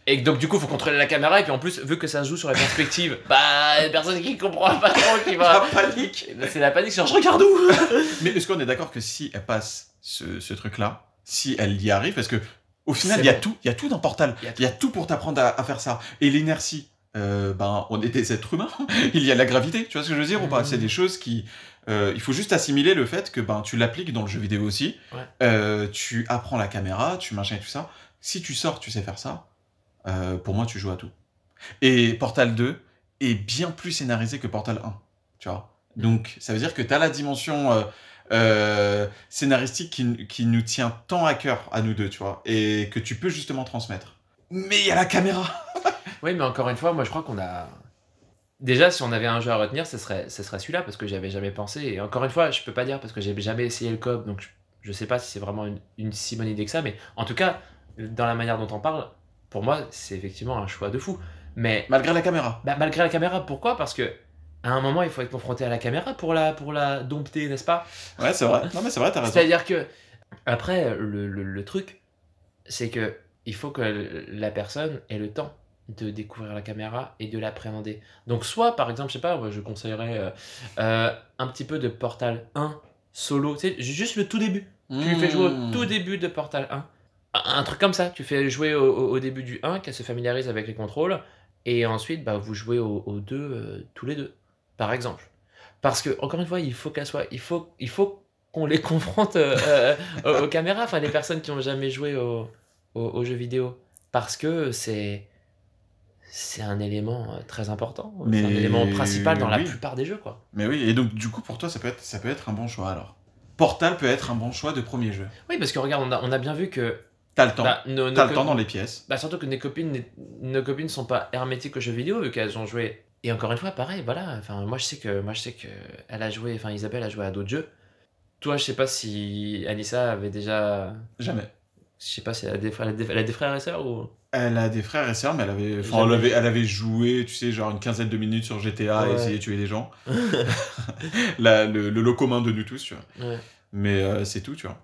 Et donc du coup, faut contrôler la caméra et puis en plus, vu que ça se joue sur la perspective, (laughs) bah, personne qui comprend pas trop qui La va. panique. C'est la panique, genre je regarde où (laughs) Mais est-ce qu'on est d'accord que si elle passe ce, ce truc-là, si elle y arrive, parce que au final, il y a bon. tout, il y a tout dans Portal. Il y a Il y a tout pour t'apprendre à, à faire ça. Et l'énergie, euh, ben, on est des êtres humains. (laughs) il y a la gravité, tu vois ce que je veux dire ou pas? Mhm. C'est des choses qui. euh, il faut juste assimiler le fait que ben, tu l'appliques dans le jeu vidéo aussi. Ouais. Euh, tu apprends la caméra, tu machin et tout ça. Si tu sors, tu sais faire ça. Euh, pour moi, tu joues à tout. Et Portal 2 est bien plus scénarisé que Portal 1. Tu vois Donc, ça veut dire que tu as la dimension euh, euh, scénaristique qui, nous tient tant à cœur, à nous deux, tu vois, et que tu peux justement transmettre. Mais il y a la caméra (laughs) Oui, mais encore une fois, moi je crois qu'on a. Déjà, si on avait un jeu à retenir, ce serait, ce serait celui-là parce que j'y avais jamais pensé. Et encore une fois, je peux pas dire parce que j'ai jamais essayé le coop, donc je, je sais pas si c'est vraiment une si bonne idée que ça. Mais en tout cas, dans la manière dont on parle, pour moi, c'est effectivement un choix de fou. Mais Malgré la caméra. bah, malgré la caméra, pourquoi? Parce que à un moment, il faut être confronté à la caméra pour la, pour la dompter, n'est-ce pas? Ouais, c'est vrai. Non, mais c'est vrai, t'as raison. C'est-à-dire que, après, le, le- le truc, c'est que il faut que la personne ait le temps de découvrir la caméra et de l'appréhender. Donc, soit, par exemple, je sais pas, je conseillerais euh, euh, un petit peu de Portal 1 solo, tu sais, juste le tout début. Tu lui fais jouer au tout début de Portal 1. Un truc comme ça, tu fais jouer au, début du 1, qu'elle se familiarise avec les contrôles, et ensuite, bah, vous jouez au, au 2 euh, tous les deux, par exemple. Parce que, encore une fois, il faut qu'elle soit. Il faut, il faut qu'on les confronte euh, euh, aux, aux caméras, enfin, les personnes qui ont jamais joué au- au- aux jeux vidéo. Parce que c'est. C'est un élément très important. C'est un Mais élément principal dans la plupart des jeux, quoi. Mais oui, et donc du coup, pour toi, ça peut être, ça peut être un bon choix alors? Portal peut être un bon choix de premier jeu? Oui, parce que regarde, on a, on a bien vu que. T'as le temps. bah, T'as le temps dans les pièces. Bah surtout que nos copines, nos copines sont pas hermétiques aux jeux vidéo vu qu'elles ont joué. Et encore une fois, pareil, voilà. Enfin, moi je sais que, moi je sais que elle a joué, enfin Isabelle a joué à d'autres jeux. Toi, je sais pas si Anissa avait déjà, Jamais. je sais pas si elle a des frères, elle a des, elle a des frères et sœurs ou. Elle a des frères et sœurs, mais elle avait, elle avait, elle avait joué, tu sais, genre une quinzaine de minutes sur GTA et Ouais. essayé de tuer des gens. (laughs) (laughs) La- le, le lot commun de nous tous, tu vois. Ouais. Mais euh, c'est tout, tu vois.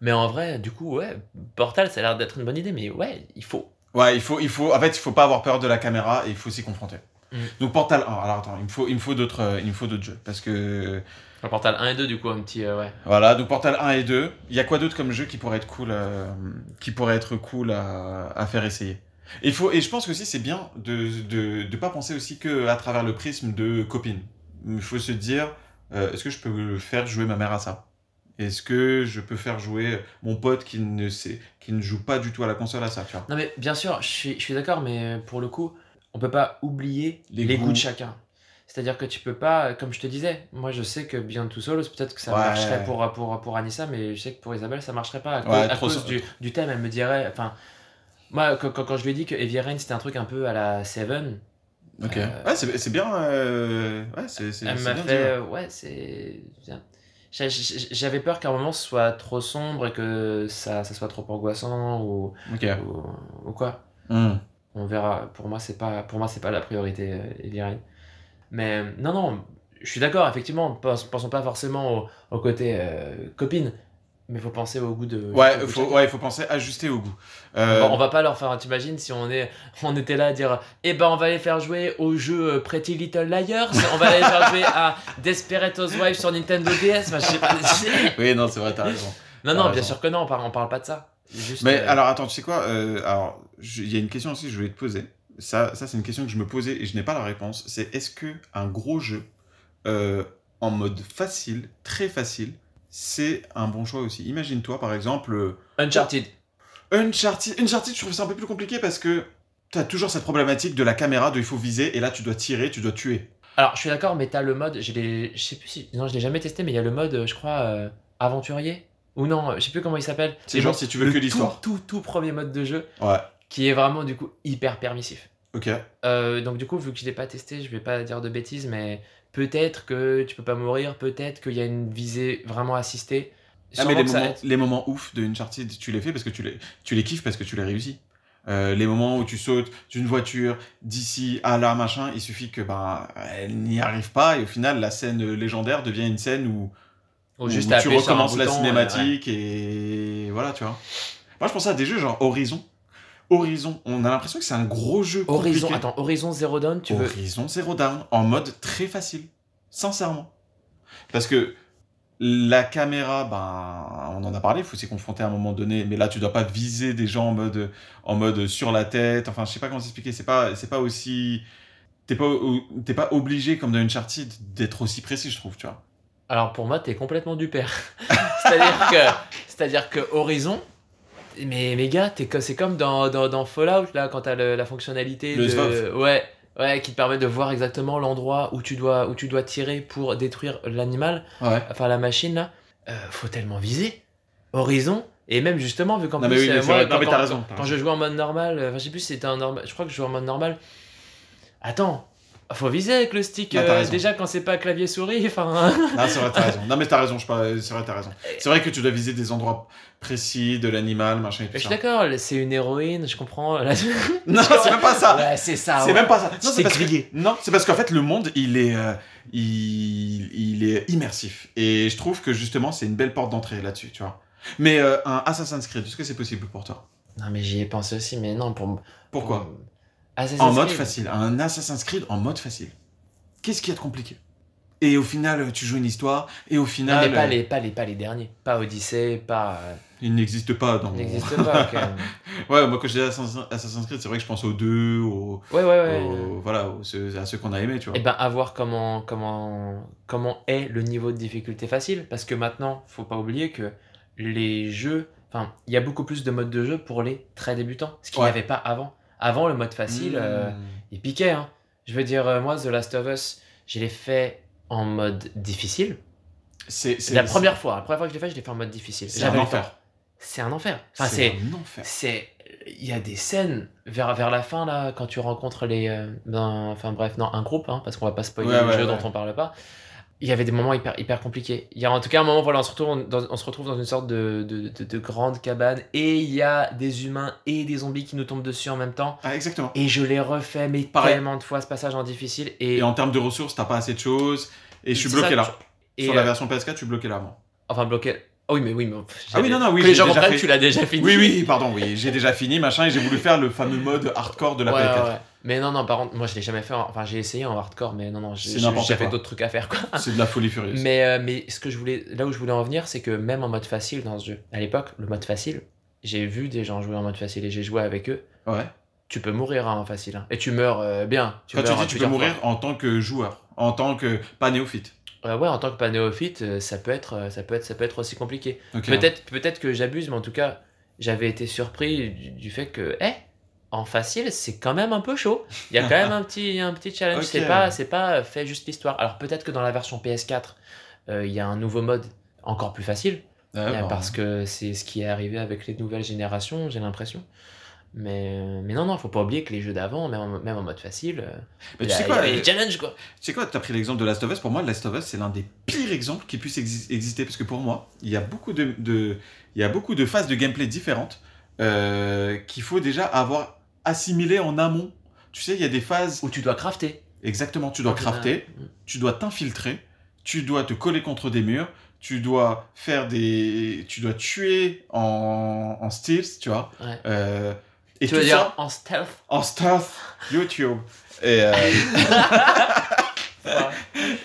Mais en vrai, du coup, ouais, Portal, ça a l'air d'être une bonne idée, mais ouais, il faut. Ouais, il faut, il faut, en fait, il faut pas avoir peur de la caméra et il faut s'y confronter. Mm. Donc Portal 1, alors attends, il me faut, il me faut d'autres, euh, il me faut d'autres jeux parce que Enfin, Portal 1 et 2, du coup, un petit, euh, ouais. voilà, donc Portal 1 et 2, il y a quoi d'autre comme jeu qui pourrait être cool, euh, qui pourrait être cool à, à faire essayer? Et il faut, et je pense que aussi c'est bien de, de, de pas penser aussi que à travers le prisme de copine. Il faut se dire, euh, est-ce que je peux faire jouer ma mère à ça? Est-ce que je peux faire jouer mon pote qui ne sait, qui ne joue pas du tout à la console à ça, tu vois? Non mais bien sûr, je suis, je suis d'accord, mais pour le coup, on peut pas oublier Les les, goûts. goûts de chacun. C'est-à-dire que tu peux pas, comme je te disais, moi je sais que Beyond Two Souls, peut-être que ça Ouais. marcherait pour, pour, pour Anissa, mais je sais que pour Isabelle ça marcherait pas. À cause, à du, du thème, elle me dirait. Enfin, moi quand, quand, quand je lui ai dit que Heavy Rain c'était un truc un peu à la Seven, Ok. Euh, Ouais, c'est bien. euh, Ouais, c'est c'est- elle m'a dit, fait. ouais. Ouais, c'est. J'avais peur qu'à un moment ce soit trop sombre et que ça, ça soit trop angoissant ou, ou, ou quoi. Hmm. On verra. Pour moi, c'est pas, pour moi, c'est pas la priorité, euh. Mais euh, non, non, je suis d'accord. Effectivement, pensons pas forcément au, au côté euh, copine, mais faut penser au goût de. Ouais, de faut, ouais, il faut penser ajuster au goût. Euh, Bon, on va pas leur faire. T'imagines si on est, on était là à dire, eh ben on va les faire jouer au jeu euh, Pretty Little Liars, on va les faire jouer à Desperate Housewives sur Nintendo DS. Enfin, je sais pas. (laughs) Oui, non, c'est vrai, t'as raison. non, non, bien sûr que non. On parle, on parle pas de ça. Juste, Mais euh, alors, attends, tu sais quoi euh, Alors, il y a une question aussi que je voulais te poser. Ça, ça c'est une question que je me posais et je n'ai pas la réponse. C'est est-ce que un gros jeu en mode facile, très facile, c'est un bon choix aussi Imagine-toi, par exemple, euh, Uncharted. Uncharted. Uncharted, je trouve ça un peu plus compliqué parce que t'as toujours cette problématique de la caméra, de il faut viser et là tu dois tirer, tu dois tuer. Alors, je suis d'accord, mais t'as le mode, je je sais plus si, non, je l'ai jamais testé, mais il y a le mode, euh, je crois, euh, aventurier? Ou non, je sais plus comment il s'appelle. C'est genre si tu veux le que l'histoire. Tout, tout, tout premier mode de jeu, Ouais. qui est vraiment, du coup, hyper permissif. Ok. Euh, donc, du coup, vu que je l'ai pas testé, je vais pas dire de bêtises, mais peut-être que tu peux pas mourir, peut-être qu'il y a une visée vraiment assistée. Ah, mais les moments, aide. les moments ouf de Uncharted, tu les fais parce que tu les, tu les kiffes parce que tu les réussis. Euh, les moments où tu sautes d'une voiture d'ici à là, machin, il suffit que bah, elle n'y arrive pas et au final la scène légendaire devient une scène où, Ou où juste tu recommences la bouton, cinématique et voilà, tu vois. Moi je pensais à des jeux genre Horizon. Horizon, on a l'impression que c'est un gros jeu euh, Horizon, compliqué. attends, Horizon Zero Dawn, tu veux. Horizon Zero Dawn en mode très facile, sincèrement. Parce que la caméra, ben, on en a parlé, il faut s'y confronter à un moment donné, mais là tu dois pas viser des gens en mode, en mode sur la tête, enfin je sais pas comment s'expliquer, c'est pas, c'est pas aussi... T'es pas, t'es pas obligé comme dans Uncharted d'être aussi précis, je trouve, tu vois. Alors pour moi, t'es complètement du père. (laughs) c'est-à-dire que, c'est-à-dire que Horizon, mais mes gars, c'est comme dans, dans, dans Fallout là, quand t'as la fonctionnalité Le de, ouais, ouais, qui te permet de voir exactement l'endroit où tu dois où tu dois tirer pour détruire l'animal, Ouais. enfin la machine là. Euh, faut tellement viser. Horizon. Et même justement, vu qu'en plus, oui, euh, moi, vrai. Non, quand, quand- raison, quand je jouais en mode normal, euh, enfin, je sais plus si c'était en normal, je crois que je jouais en mode normal. Attends, faut viser avec le stick. Euh, déjà, quand c'est pas clavier souris, enfin. Non, c'est vrai, t'as raison. Non, mais t'as raison, je parle, c'est vrai, t'as raison. C'est vrai que tu dois viser des endroits précis de l'animal, machin et tout Je suis d'accord, c'est une héroïne, je comprends. (laughs) Non, c'est même pas ça. Ouais, c'est ça. C'est ouais. même pas ça. Non, c'est parce que-. Non, c'est parce qu'en fait, le monde, il est, euh, il, il est immersif. Et je trouve que justement, c'est une belle porte d'entrée là-dessus, tu vois. Mais euh, un Assassin's Creed, est-ce que c'est possible pour toi? Non, mais j'y ai pensé aussi, mais non, pour. Pourquoi? pour- Assassin's En mode Creed. facile. Un Assassin's Creed en mode facile. Qu'est-ce qu'il y a de compliqué? Et au final, tu joues une histoire, et au Non, final, mais pas euh, les, pas, les, pas les derniers. Pas Odyssey, pas. euh, il n'existe pas dans. Il n'existe pas, quand même. (laughs) Ouais, moi quand je dis Assassin's Assassin's Creed, c'est vrai que je pense aux deux, aux, Ouais, ouais, ouais. aux- voilà, aux- à ceux qu'on a aimés, tu vois. Et ben, à voir comment, comment, comment est le niveau de difficulté facile. Parce que maintenant, faut pas oublier que les jeux. Enfin, il y a beaucoup plus de modes de jeu pour les très débutants. Ce qu'il n'y Ouais. avait pas avant. Avant, le mode facile. Mmh. euh, il piquait. Hein. Je veux dire, euh, moi, The Last of Us, je l'ai fait en mode difficile. C'est la première fois. La première fois que je l'ai fait, je l'ai fait en mode difficile. C'est J'avais un le enfer. temps. C'est un enfer. Enfin, c'est. un enfer. C'est. Il y a des scènes vers, vers la fin, là, quand tu rencontres les. euh, ben, enfin, bref, non, un groupe, hein, parce qu'on va pas spoiler Ouais, le ouais, jeu ouais. dont on parle pas. Il y avait des moments hyper, hyper compliqués. Il y a en tout cas un moment, voilà, on se retrouve dans, on se retrouve dans une sorte de, de, de- de grande cabane et il y a des humains et des zombies qui nous tombent dessus en même temps. Ah, exactement. Et je l'ai refait, mais Pareil. tellement de fois ce passage en difficile. Et, Et en termes de ressources, t'as pas assez de choses. Et je suis bloqué ça, là. Sur la euh, version PS4, je suis bloqué là, moi. Enfin, bloqué. Oh oui, mais oui, mais. Ah oui, non, non, oui, Que les gens comprennent fait. tu l'as déjà fini. Oui, oui, pardon, oui. J'ai déjà fini, machin, et j'ai voulu faire le fameux mode hardcore de la Ouais, PS4. ouais, ouais. Mais non, non, par contre, moi je l'ai jamais fait. en- Enfin, j'ai essayé en hardcore, mais non, non, j'ai j'avais d'autres trucs à faire, quoi. C'est de la folie furieuse. Mais, euh, mais ce que je voulais, là où je voulais en venir, c'est que même en mode facile dans ce jeu, à l'époque, le mode facile, j'ai vu des gens jouer en mode facile et j'ai joué avec eux. Ouais. Tu peux mourir hein, en facile. hein. Et tu meurs euh, bien. Quand tu dis tu peux mourir en tant que joueur, en tant que pas néophyte. fois. Euh, ouais, en tant que pas néophyte, euh, ça peut être, ça peut être, ça peut être aussi compliqué. Peut-être, peut-être que j'abuse, mais en tout cas, j'avais été surpris du, du fait que, eh, en facile, c'est quand même un peu chaud. Il y a quand même un petit, un petit challenge. C'est pas, c'est pas fait juste l'histoire. Alors peut-être que dans la version PS4, euh, il y a un nouveau mode encore plus facile, Ah, euh, parce que c'est ce qui est arrivé avec les nouvelles générations, j'ai l'impression. Mais, euh, mais non, non, faut pas oublier que les jeux d'avant, même, en- même en mode facile, euh, Mais tu sais quoi, euh, des challenges quoi. Tu sais quoi, tu as pris l'exemple de Last of Us. Pour moi, Last of Us, c'est l'un des pires exemples qui puisse exi- exister. Parce que pour moi, il y a beaucoup de, de- il y a beaucoup de phases de gameplay différentes euh, qu'il faut déjà avoir assimilées en amont. Tu sais, il y a des phases. Où tu dois crafter. Exactement, tu dois Ok, crafter, tu dois t'infiltrer, tu dois te coller contre des murs, tu dois faire des. Tu dois tuer en, en stealth, tu vois. Ouais. Euh, et tu tout veux ça dire en stealth? En stealth, YouTube. Et. euh, (laughs)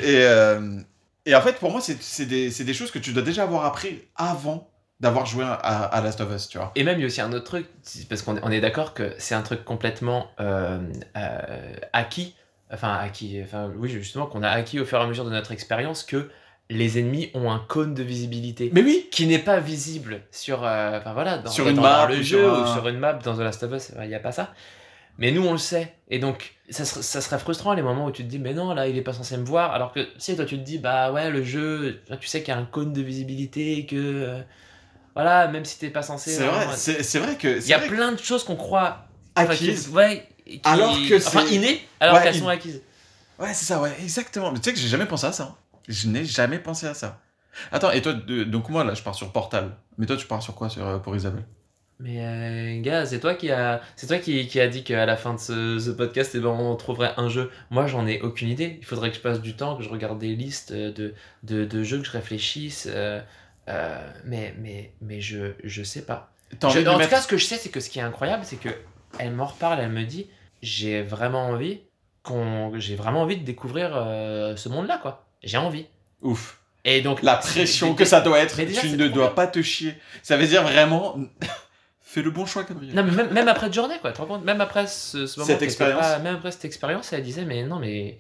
Et, euh, et en fait, pour moi, c'est c'est des, c'est des choses que tu dois déjà avoir appris avant d'avoir joué à, à Last of Us, tu vois. Et même, il y a aussi un autre truc, parce qu'on est, on est d'accord que c'est un truc complètement euh, euh, acquis, enfin acquis, enfin oui, justement, qu'on a acquis au fur et à mesure de notre expérience, que les ennemis ont un cône de visibilité Mais oui qui n'est pas visible sur, euh, enfin voilà, dans, Sur dans- une dans map le ou jeu sur ou sur une map dans The Last of Us, il n'y a pas ça. Mais nous, on le sait. Et donc, ça, serait- ça serait frustrant les moments où tu te dis, mais non, là, il est pas censé me voir. Alors que, sais, toi, tu te dis, bah ouais, le jeu, tu sais qu'il y a un cône de visibilité, que. Euh, voilà, même si t'es pas censé. C'est vrai, c'est vrai que. Il y a plein de choses qu'on croit. acquises. ouais, qui- Alors que Enfin, innées, alors Ouais, qu'elles in- sont acquises. Ouais, c'est ça, ouais, exactement. Mais tu sais que j'ai jamais pensé à ça. hein. Je n'ai jamais pensé à ça. Attends, et toi, donc moi, là, je pars sur Portal. Mais toi, tu pars sur quoi sur, euh, pour Isabelle? Mais euh, gars, c'est toi qui a, c'est toi qui, qui a dit qu'à la fin de ce, ce podcast, eh ben, on trouverait un jeu. Moi, j'en ai aucune idée. Il faudrait que je passe du temps, que je regarde des listes de, de, de jeux, que je réfléchisse. euh, euh, mais, mais, mais je, je sais pas. Je- en mettre- tout cas, ce que je sais, c'est que ce qui est incroyable, c'est que elle m'en reparle, elle me dit, j'ai vraiment envie qu'on, j'ai vraiment envie de découvrir euh, ce monde-là, quoi. J'ai envie. Ouf. Et donc La pression que ça doit être, déjà, tu ne dois pas te chier. Ça veut dire vraiment. (laughs) Fais le bon choix, Gabriel. Non, mais même, même après de journée, quoi. Tu te rends compte? Même après ce, ce moment Cette expérience. pas- même après cette expérience, elle disait, mais non, mais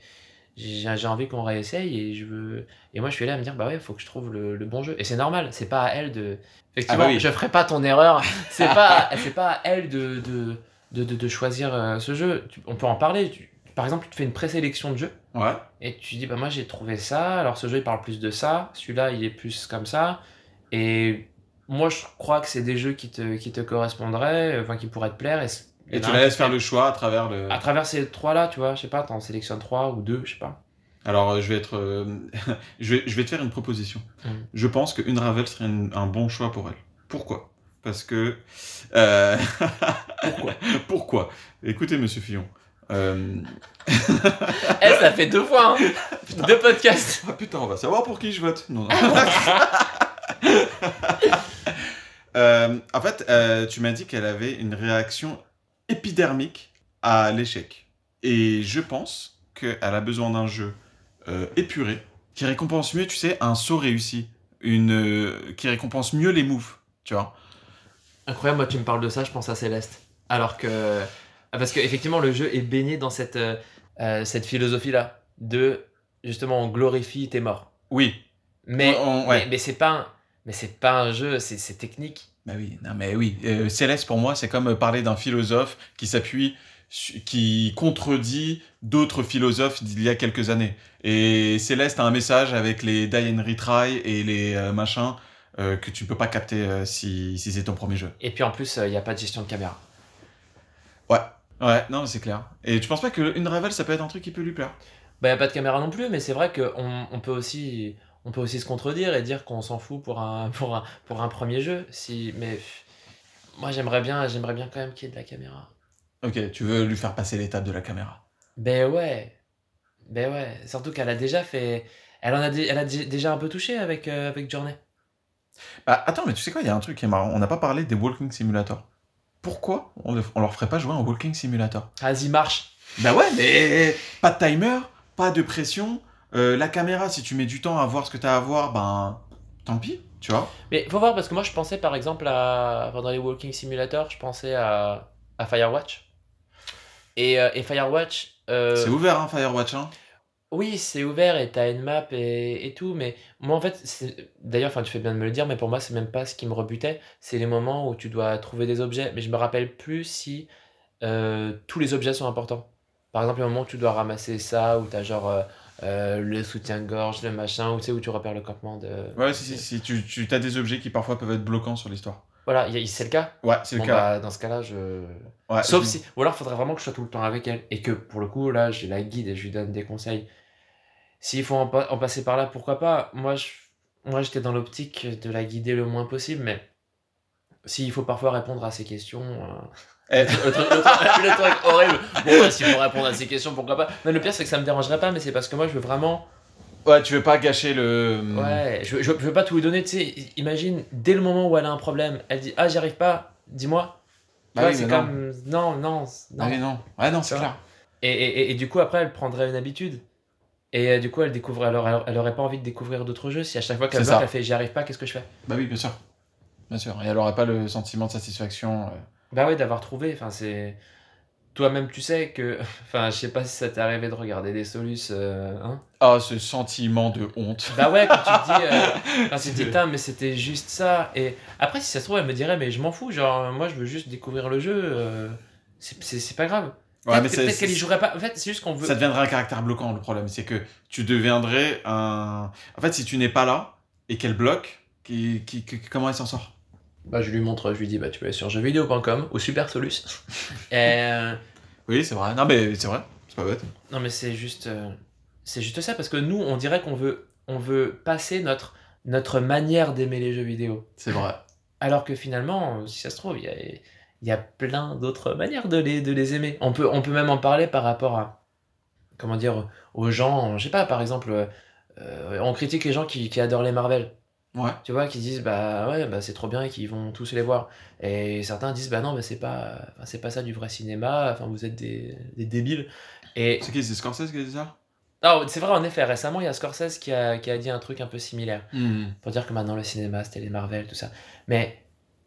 j'ai envie qu'on réessaye et je veux. Et moi, je suis là à me dire, bah ouais, faut que je trouve le, le bon jeu. Et c'est normal, c'est pas à elle de. Effectivement, Ah bah oui. je ferai pas ton erreur. (laughs) C'est pas, c'est pas à elle de, de, de, de- de choisir euh, ce jeu. Tu- on peut en parler. Tu- par exemple, tu te fais une présélection de jeux Ouais. et tu dis, bah moi, j'ai trouvé ça. Alors, ce jeu, il parle plus de ça. Celui-là, il est plus comme ça. Et moi, je crois que c'est des jeux qui te, qui te correspondraient, enfin, qui pourraient te plaire. Et, Et tu la laisses faire le choix à travers le. à travers ces trois-là, tu vois, je sais pas, t'en sélectionnes trois ou deux, je sais pas. Alors, euh, je vais être. euh, (laughs) je, vais, je vais te faire une proposition. Mm. Je pense que une Ravel serait une- un bon choix pour elle. Pourquoi? Parce que. euh, (laughs) Pourquoi? Pourquoi? Écoutez, monsieur Fillon. euh, (laughs) Eh, ça fait deux fois, hein Deux podcasts Ah putain, on va savoir pour qui je vote. Non, non. Euh, en fait, euh, tu m'as dit qu'elle avait une réaction épidermique à l'échec. Et je pense qu'elle a besoin d'un jeu euh, épuré, qui récompense mieux, tu sais, un saut réussi. Une, euh, qui récompense mieux les moves, tu vois. Incroyable, moi tu me parles de ça, je pense à Céleste. Alors que. Ah, Parce qu'effectivement, le jeu est baigné dans cette, euh, euh, cette philosophie-là de justement on glorifie tes morts. Oui. Mais, On- on- ouais. mais, mais c'est pas un. Mais c'est pas un jeu, c'est c'est technique. Bah oui, non mais oui. Euh, Céleste pour moi, c'est comme euh, parler d'un philosophe qui s'appuie, qui contredit d'autres philosophes d'il y a quelques années. Et Céleste a un message avec les die and retry et les euh, machins euh, que tu peux pas capter si, si c'est ton premier jeu. Et puis en plus, il n'y a pas de gestion de caméra. Ouais. Ouais, non, mais c'est clair. Et tu penses pas qu'une Ravel, ça peut être un truc qui peut lui plaire? Bah, y a pas de caméra non plus, mais c'est vrai qu'on on peut aussi. On peut aussi se contredire et dire qu'on s'en fout pour un, (laughs) pour, un, pour un premier jeu. Si, mais moi j'aimerais bien, j'aimerais bien quand même qu'il y ait de la caméra. Ok, tu veux lui faire passer l'étape de la caméra. Ben ouais. Ben ouais. Surtout qu'elle a déjà fait. Elle en a, dé- elle a dé- déjà un peu touché avec, euh, avec Journey. Bah attends, mais tu sais quoi, il y a un truc qui est marrant. On n'a pas parlé des Walking Simulator. Pourquoi on, on leur ferait pas jouer un Walking Simulator? Vas-y, marche. Bah ouais, mais pas de timer, pas de pression. Euh, la caméra, si tu mets du temps à voir ce que t'as à voir, ben tant pis, tu vois. Mais faut voir parce que moi je pensais par exemple à. Pendant les Walking Simulator, je pensais à, à Firewatch. Et, euh, et Firewatch. euh, C'est ouvert, hein, Firewatch. Hein. Oui, c'est ouvert et t'as une map et, et tout, mais moi en fait, d'ailleurs, enfin tu fais bien de me le dire, mais pour moi c'est même pas ce qui me rebutait, c'est les moments où tu dois trouver des objets, mais je me rappelle plus si euh, tous les objets sont importants. Par exemple, le moment où tu dois ramasser ça, où t'as genre euh, le soutien-gorge, le machin, ou tu sais, où tu repères le campement de... Ouais, si, si, si. Tu, tu as des objets qui parfois peuvent être bloquants sur l'histoire. Voilà, c'est le cas. Ouais, c'est Bon, le cas. bah, dans ce cas-là, je... Ouais, Sauf je- si. Ou alors, il faudrait vraiment que je sois tout le temps avec elle. Et que pour le coup, là, j'ai la guide et je lui donne des conseils. S'il faut en, pa- en passer par là, pourquoi pas? Moi, je... Moi, j'étais dans l'optique de la guider le moins possible, mais s'il faut parfois répondre à ses questions. euh. Le, truc, le truc- (laughs) le truc horrible. Bon, s'il faut répondre à ses questions, pourquoi pas Mais le pire, c'est que ça me dérangerait pas, mais c'est parce que moi, je veux vraiment. Ouais, tu veux pas gâcher le. Ouais, je, veux- je, veux- je veux pas tout lui donner, tu sais. Imagine, dès le moment où elle a un problème, elle dit Ah, j'y arrive pas, dis-moi. Bah oui, c'est mais non. comme. Non, non, non. Ah oui, non. Ouais, non, c'est clair. Et, et, et- du coup, après, elle prendrait une habitude. Et euh, du coup, elle découvre, alors, elle, elle aurait pas envie de découvrir d'autres jeux. Si à chaque fois qu'elle bloque, elle fait j'y arrive pas, qu'est-ce que je fais? Bah oui, bien sûr. Bien sûr. Et elle aurait pas le sentiment de satisfaction. euh. Bah oui, d'avoir trouvé. Enfin, c'est. Toi-même, tu sais que. (laughs) Enfin, je sais pas si ça t'est arrivé de regarder des solus. euh, hein Ah, ce sentiment de honte. bah ouais, quand tu te dis. euh, (laughs) quand tu te dis, Tain, mais c'était juste ça. Et après, si ça se trouve, elle me dirait, mais je m'en fous. Genre, moi, je veux juste découvrir le jeu. euh, c'est- C'est c'est pas grave. Ouais, mais c'est- peut-être qu'elle y jouerait pas. En fait, c'est juste qu'on veut. Ça deviendrait un caractère bloquant, le problème. C'est que tu deviendrais un. En fait, si tu n'es pas là et qu'elle bloque, qui, qui, qui- comment elle s'en sort? Bah, je lui montre, je lui dis, bah, tu peux aller sur jeuxvideo.com ou Super Solus. Et, (laughs) euh, Oui, c'est vrai. Non, mais c'est vrai. C'est pas bête. non, mais c'est juste, euh, c'est juste ça, parce que nous, on dirait qu'on veut, on veut passer notre, notre manière d'aimer les jeux vidéo C'est vrai. Alors que finalement, si ça se trouve, il y a, y a plein d'autres manières de les, de les aimer. On peut, on peut même en parler par rapport à, comment dire, aux gens, je sais pas, par exemple, euh, on critique les gens qui, qui adorent les Marvel. Ouais. Tu vois, qui disent bah ouais, bah c'est trop bien et qu'ils vont tous les voir. Et certains disent bah non, mais c'est pas, c'est pas ça du vrai cinéma. Enfin, vous êtes des, des débiles. Et C'est qui C'est Scorsese qui a dit ça? Ah, c'est vrai en effet. Récemment, il y a Scorsese qui a, qui a dit un truc un peu similaire pour dire que maintenant le cinéma c'était les Marvel tout ça. Mais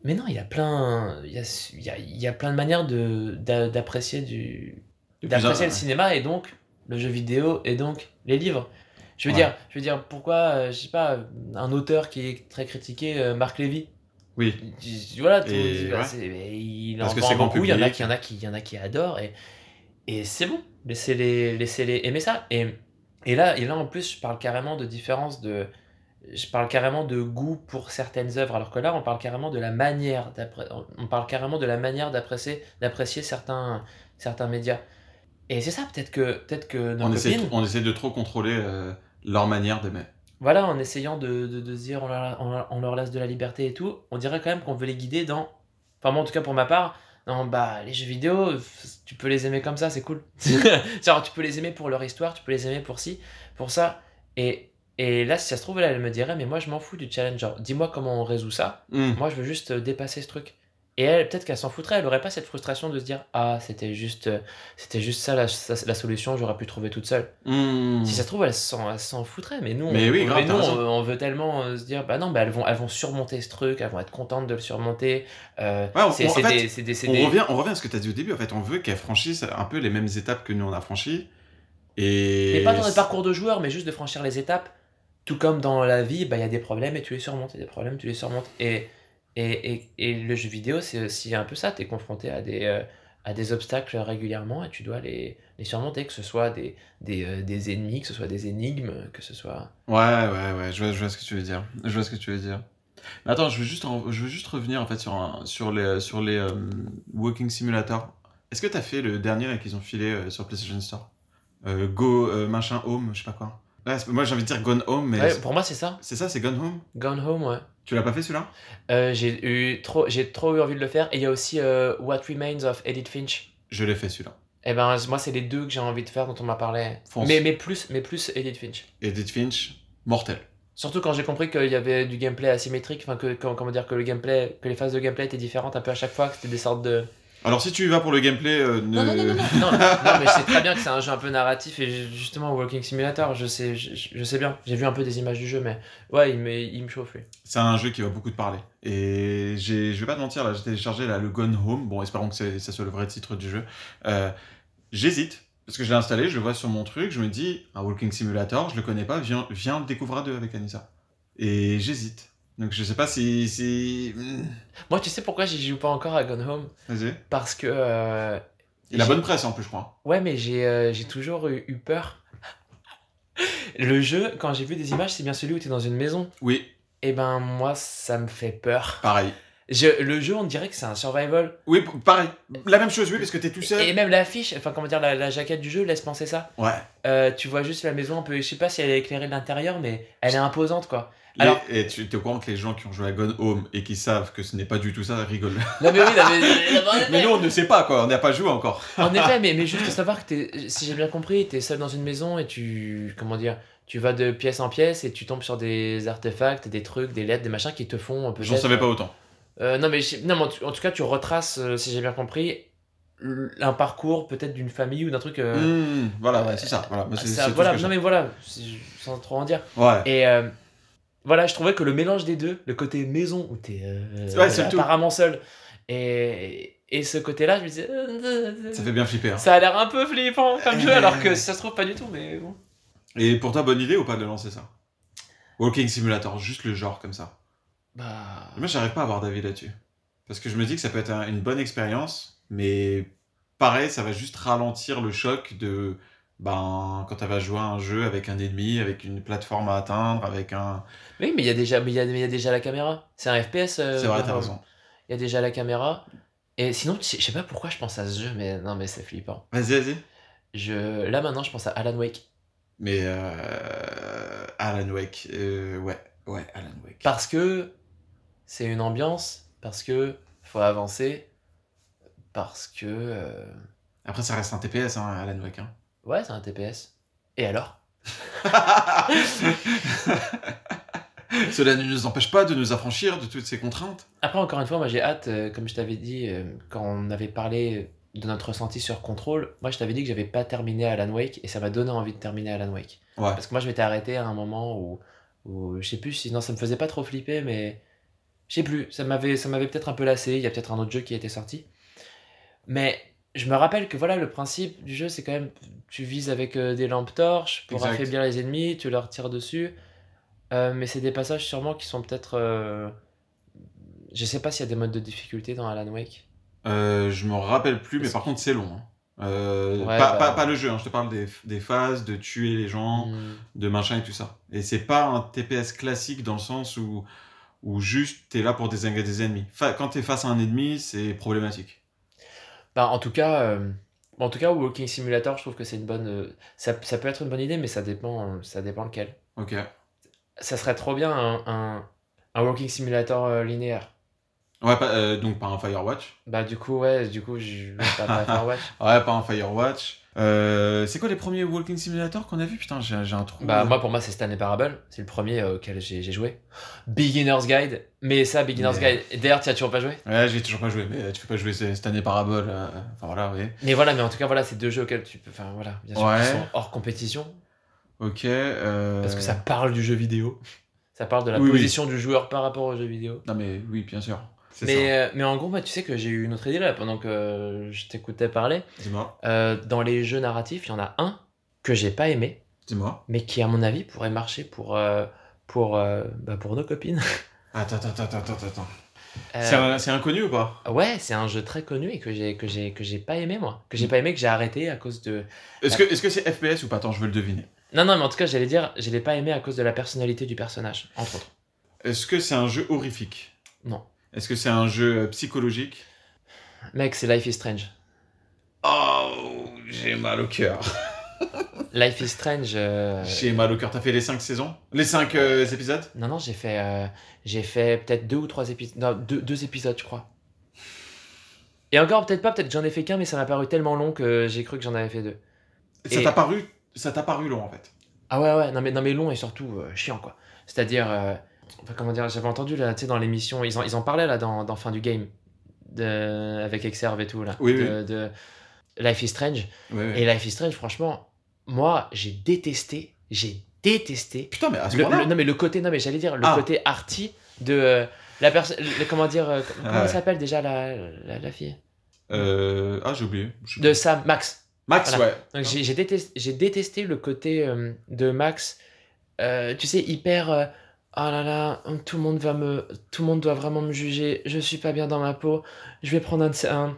mais non, il y a plein, il y a, il y a, il y a plein de manières de d'apprécier du d'apprécier le cinéma et donc le jeu vidéo et donc les livres. Je veux Ouais. dire, je veux dire pourquoi, euh, je sais pas, un auteur qui est très critiqué, euh, Marc Lévy? Oui. il- Voilà, tout- Et bah, ouais. c'est- mais il en vend beaucoup. Il y en a qui, y en a qui, y en a qui adorent et et c'est bon. Laissez-les, laissez-les aimer ça. Et et là, et là en plus, je parle carrément de différence de je parle carrément de goût pour certaines œuvres, alors que là, on parle carrément de la manière on parle carrément de la manière d'apprécier, d'apprécier certains, certains médias. Et c'est ça, peut-être que, peut-être que nos On essaie, copines, on essaie de trop contrôler euh, leur manière d'aimer. voilà, en essayant de, de, dire on leur, on, leur- on leur laisse de la liberté et tout, on dirait quand même qu'on veut les guider dans. Enfin, moi, en tout cas, pour ma part, non, bah, les jeux vidéo, tu peux les aimer comme ça, c'est cool. (laughs) Genre, tu peux les aimer pour leur histoire, tu peux les aimer pour ci, pour ça. Et, et là, si ça se trouve, là, elle me dirait, mais moi, je m'en fous du challenge. Genre, dis-moi comment on résout ça. Hmm. Moi, je veux juste dépasser ce truc. Et elle, peut-être qu'elle s'en foutrait, elle aurait pas cette frustration de se dire Ah, c'était juste, euh, c'était juste ça la, la solution, j'aurais pu trouver toute seule. Hmm. Si ça se trouve, elle s'en, elle s'en foutrait, mais nous, Mais on, oui, on- grave, mais t'as nous, raison. on, on veut tellement euh, se dire Bah non, bah elles, vont, elles vont surmonter ce truc, elles vont être contentes de le surmonter. Euh, Ouais, on- c'est, fait, des, c'est des, c'est On des- revient, on revient à ce que tu as dit au début. En fait, on veut qu'elles franchissent un peu les mêmes étapes que nous on a franchies. Et. Mais pas dans le parcours de joueur, mais juste de franchir les étapes. Tout comme dans la vie, bah, il y a des problèmes et tu les surmontes. Des problèmes, tu les surmontes. Et, et, et, et le jeu vidéo, c'est aussi un peu ça. Tu es confronté à des, euh, à des obstacles régulièrement et tu dois les, les surmonter, que ce soit des, des, euh, des ennemis, que ce soit des énigmes, que ce soit. Ouais, ouais, ouais, je vois, je vois ce que tu veux dire. Je vois ce que tu veux dire. Mais attends, je veux juste, je veux juste revenir en fait sur, un- sur les, sur les euh, Walking Simulator. Est-ce que t'as fait le dernier qu'ils ont filé sur PlayStation Store? Go machin home, je sais pas quoi. Ouais, moi j'ai envie de dire Gone Home, mais Ouais, pour moi, c'est ça. c'est ça, c'est Gone Home Gone Home, ouais. Tu l'as pas fait celui-là? Euh, j'ai eu trop, j'ai trop eu envie de le faire. Et il y a aussi euh, What Remains of Edith Finch. Je l'ai fait celui-là. Et ben moi, c'est les deux que j'ai envie de faire dont on m'a parlé. Fonce. Mais, mais plus, mais plus Edith Finch. Edith Finch, mortel. Surtout quand j'ai compris qu'il y avait du gameplay asymétrique, enfin que comment dire que le gameplay, que les phases de gameplay étaient différentes un peu à chaque fois, que c'était des sortes de. Alors si tu y vas pour le gameplay, euh, ne... Non non non non (laughs) non, non, non, mais je sais très bien que c'est un jeu un peu narratif et justement Walking Simulator, je sais je, je sais bien. J'ai vu un peu des images du jeu, mais ouais il me il me chauffe lui. C'est un jeu qui va beaucoup te parler. Et j'ai, je vais pas te mentir, là, j'ai téléchargé là, le Gone Home. Bon, espérons que c'est- ça soit le vrai titre du jeu. Euh, j'hésite, parce que je l'ai installé, je le vois sur mon truc, je me dis, un Walking Simulator, je le connais pas, viens, viens le découvrir à deux avec Anissa. Et j'hésite. Donc je sais pas si... si... hmm, Moi tu sais pourquoi j'y joue pas encore à Gone Home? Vas-y. Parce que euh, Et la j'ai- bonne presse en plus, je crois. Ouais, mais j'ai euh, toujours eu, eu peur. Le jeu, quand j'ai vu des images, c'est bien celui où tu es dans une maison. Oui, Et ben moi, ça me fait peur. pareil. Je- le jeu, on dirait que c'est un survival. Oui, pareil. La même chose, oui, parce que t'es tout seul. Et même l'affiche, enfin comment dire, la, la jaquette du jeu laisse penser ça. Ouais. Euh, tu vois juste la maison un peu, je sais pas si elle est éclairée de l'intérieur, mais elle est imposante quoi. Les- Et tu es au courant que les gens qui ont joué à Gone Home et qui savent que ce n'est pas du tout ça rigolent. (laughs) Non mais oui, non, (laughs) mais, nous, on ne sait pas, quoi. On n'a pas joué encore. En effet, (laughs) mais, mais juste savoir que si j'ai bien compris, t'es seul dans une maison et tu, comment dire, tu vas de pièce en pièce et tu tombes sur des artefacts, des trucs, des lettres, des machins qui te font peut-être. J'en savais pas autant. Euh, non mais, non, mais en, tout- en tout cas, tu retraces, euh, si j'ai bien compris, un parcours peut-être d'une famille ou d'un truc. euh, Mmh, voilà, ouais, c'est ça. Voilà, ça- non mais voilà, sans trop en dire. Ouais. Et euh, voilà, je trouvais que le mélange des deux, le côté maison où t'es euh, Ouais, tout. apparemment seul, et, et ce côté-là, je me disais, euh, Ça fait bien flipper. hein. ça a l'air un peu flippant comme jeu, alors que (laughs) ça se trouve pas du tout, mais bon. Et pour toi, bonne idée ou pas de lancer ça? Walking Simulator, juste le genre comme ça. Bah. Moi, j'arrive pas à avoir d'avis là-dessus. Parce que je me dis que ça peut être un- une bonne expérience, mais pareil, ça va juste ralentir le choc de. Ben, quand tu vas jouer à un jeu avec un ennemi, avec une plateforme à atteindre, avec un. Oui, mais il y a déjà, mais y a, mais y a déjà la caméra. C'est un FPS. euh, C'est vrai, t'as raison. Il y a déjà la caméra. Et sinon, je sais pas pourquoi je pense à ce jeu, mais non, mais c'est flippant. Vas-y, vas-y. Je, là maintenant, je pense à Alan Wake. Mais. Euh... Alan Wake. euh, ouais, ouais, Alan Wake. Parce que c'est une ambiance Parce que faut avancer. Parce que. Après, ça reste un TPS, hein, Alan Wake. hein. Ouais, c'est un TPS. Et alors (laughs) Cela ne nous empêche pas de nous affranchir de toutes ces contraintes. Après, encore une fois, moi j'ai hâte, euh, comme je t'avais dit, euh, quand on avait parlé de notre ressenti sur Control, moi je t'avais dit que j'avais pas terminé Alan Wake et ça m'a donné envie de terminer Alan Wake. Ouais. Parce que moi je m'étais arrêté à un moment où, où je sais plus si non ça me faisait pas trop flipper mais je sais plus ça m'avait ça m'avait peut-être un peu lassé il y a peut-être un autre jeu qui était sorti mais je me rappelle que voilà le principe du jeu c'est quand même tu vises avec euh, des lampes torches pour Exact. affaiblir les ennemis tu leur tires dessus Euh, mais c'est des passages sûrement qui sont peut-être euh, je sais pas s'il y a des modes de difficulté dans Alan Wake Euh, je me rappelle plus, mais par contre, c'est long. hein. Euh, Ouais, pas, bah- pas, pas le jeu, hein, je te parle des, des phases, de tuer les gens, Hmm. de machin et tout ça. Et c'est pas un TPS classique dans le sens où, où juste t'es là pour désinguer des ennemis. Fa- quand t'es face à un ennemi, c'est problématique. Bah, en tout cas, euh, en tout cas, Walking Simulator, je trouve que c'est une bonne. euh, ça, ça peut être une bonne idée, mais ça dépend, euh, ça dépend lequel. Ok. Ça serait trop bien un, un, un Walking Simulator euh, linéaire. Ouais, pas, euh, donc pas un Firewatch. Bah du coup, ouais, du coup, je pas, pas (laughs) Firewatch. Ouais, pas un Firewatch. Euh, c'est quoi les premiers Walking Simulator qu'on a vu Putain, j'ai un trou. Bah moi, pour moi, c'est Stanley Parable. C'est le premier euh, auquel j'ai joué. Beginner's Guide. Mais ça, Beginner's Mais- Guide. D'ailleurs, tu as toujours pas joué? Ouais, j'ai toujours pas joué, mais tu peux pas jouer Parabole. euh, Enfin voilà, oui. Mais voilà, mais en tout cas, voilà, c'est deux jeux auxquels tu peux. Enfin voilà, bien sûr, Ouais. qui sont hors compétition. Ok. euh, Parce que ça parle du jeu vidéo. (laughs) Ça parle de la Oui, oui. position du joueur par rapport au jeu vidéo. Non mais oui, bien sûr. Mais, euh, mais en gros, tu sais que j'ai eu une autre idée là pendant que je t'écoutais parler. Dis-moi. Euh, dans les jeux narratifs, il y en a un que j'ai pas aimé, Dis-moi. mais qui, à mon avis, pourrait marcher pour, euh, pour, bah, pour nos copines. (laughs) Attends, attends, attends, attends, attends. C'est inconnu ou pas? Ouais, c'est un jeu très connu et que j'ai que j'ai que j'ai pas aimé moi, que j'ai pas aimé que j'ai arrêté à cause de. Est-ce que est-ce que c'est FPS ou pas? Attends, je veux le deviner. Non non, mais en tout cas, j'allais dire, je l'ai pas aimé à cause de la personnalité du personnage, entre autres. Est-ce que c'est un jeu horrifique? Non. Est-ce que c'est un jeu euh, psychologique? Mec, c'est Life is Strange. Oh, j'ai mal au cœur. (laughs) Life is Strange. euh, J'ai mal au cœur. T'as fait les 5 saisons? Les 5 épisodes? Non non, j'ai fait euh, j'ai fait peut-être deux ou trois épisodes, non deux, deux épisodes, je crois. Et encore peut-être pas, peut-être que j'en ai fait qu'un, mais ça m'a paru tellement long que j'ai cru que j'en avais fait deux. Ça Et- t'a paru ça t'a paru long en fait. Ah ouais, ouais, non mais, non mais long et surtout euh, chiant quoi. C'est-à-dire, euh, enfin, comment dire, j'avais entendu là, tu sais, dans l'émission, ils en, ils en parlaient là dans, dans Fin du Game, de, avec Exerve et tout là, Oui, de, de Life is Strange. Et Life is Strange, franchement, moi j'ai détesté, j'ai détesté. Putain, mais à ce Le, le- non mais le côté, non mais j'allais dire, le Ah. côté arty de euh, la personne, comment dire, euh, comment Ouais. elle s'appelle déjà la, la, la fille? Euh, Ah, j'ai oublié. De Sam, Max. Max, voilà. ouais. J'ai détesté, j'ai détesté le côté euh, de Max, euh, tu sais, hyper. euh, oh là là, tout le monde va me, tout le monde doit vraiment me juger. Je suis pas bien dans ma peau. Je vais prendre un,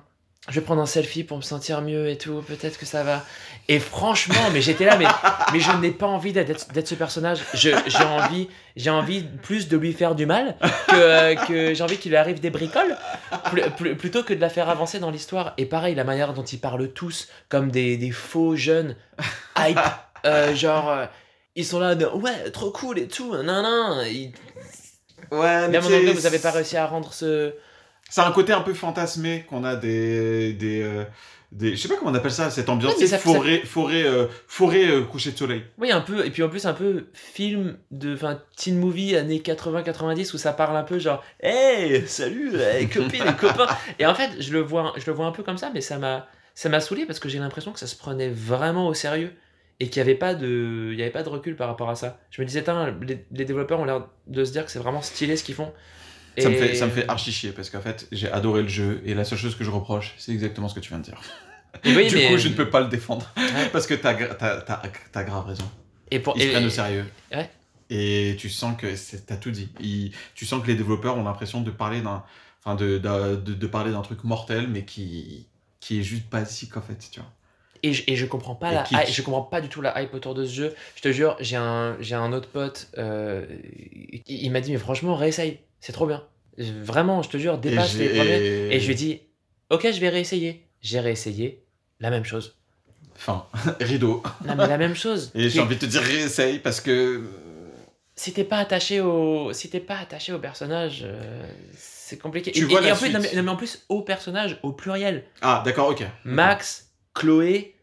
je vais prendre un selfie pour me sentir mieux et tout. Peut-être que ça va. Et franchement, mais j'étais là, mais, (laughs) mais je n'ai pas envie d'être ce personnage. J'ai envie, j'ai envie plus de lui faire du mal que, euh, j'ai envie qu'il lui arrive des bricoles pl- pl- plutôt que de la faire avancer dans l'histoire. Et pareil, la manière dont ils parlent tous comme des, des faux jeunes hype, euh, genre euh, ils sont là, de, ouais, trop cool et tout, nan nan. Ils- Ouais, Mais à un moment donné, vous avez pas réussi à rendre ce. C'est un côté un peu fantasmé qu'on a des. des, euh, des... Je sais pas comment on appelle ça, cette ambiance. Ouais, mais ça- forêt, forêt, euh, forêt euh, coucher de soleil. Oui, un peu, et puis en plus, un peu film de. Enfin, teen movie années 80-90 où ça parle un peu genre, hey, salut, hey, copines et copains. Et en fait, je le vois, je le vois un peu comme ça, mais ça m'a, ça m'a saoulé parce que j'ai l'impression que ça se prenait vraiment au sérieux et qu'il n'y avait pas de, il y avait pas de recul par rapport à ça. Je me disais, les, les développeurs ont l'air de se dire que c'est vraiment stylé ce qu'ils font. Ça, me fait, ça me fait archi chier parce qu'en fait, j'ai adoré le jeu et la seule chose que je reproche, c'est exactement ce que tu viens de dire. Oui, (laughs) du mais- coup, je ne peux pas le défendre Ouais. (laughs) parce que t'as t'as- t'as grave raison. Et pour, Ils se prennent au sérieux. Ouais. Et tu sens que t'as tout dit. Ils- tu sens que les développeurs ont l'impression de parler d'un, enfin de, de, de- de parler d'un truc mortel, mais qui qui est juste basique en fait, tu vois. Et je, et je comprends pas la je comprends pas du tout la hype autour de ce jeu. Je te jure, j'ai un, j'ai un autre pote, euh, il, il m'a dit mais franchement réessaye, c'est trop bien. Vraiment, je te jure, dépasse les premiers. Et je lui ai dit ok, je vais réessayer. J'ai réessayé la même chose. Enfin, (laughs) rideau. Non mais la même chose. Et j'ai envie de te dire réessaye parce que. si t'es pas attaché au, si t'es pas attaché au personnage, euh, c'est compliqué. Tu et, vois et la en plus, non, suite. mais, non, mais en plus au personnage, au pluriel. Ah, d'accord, ok. Max, Chloé,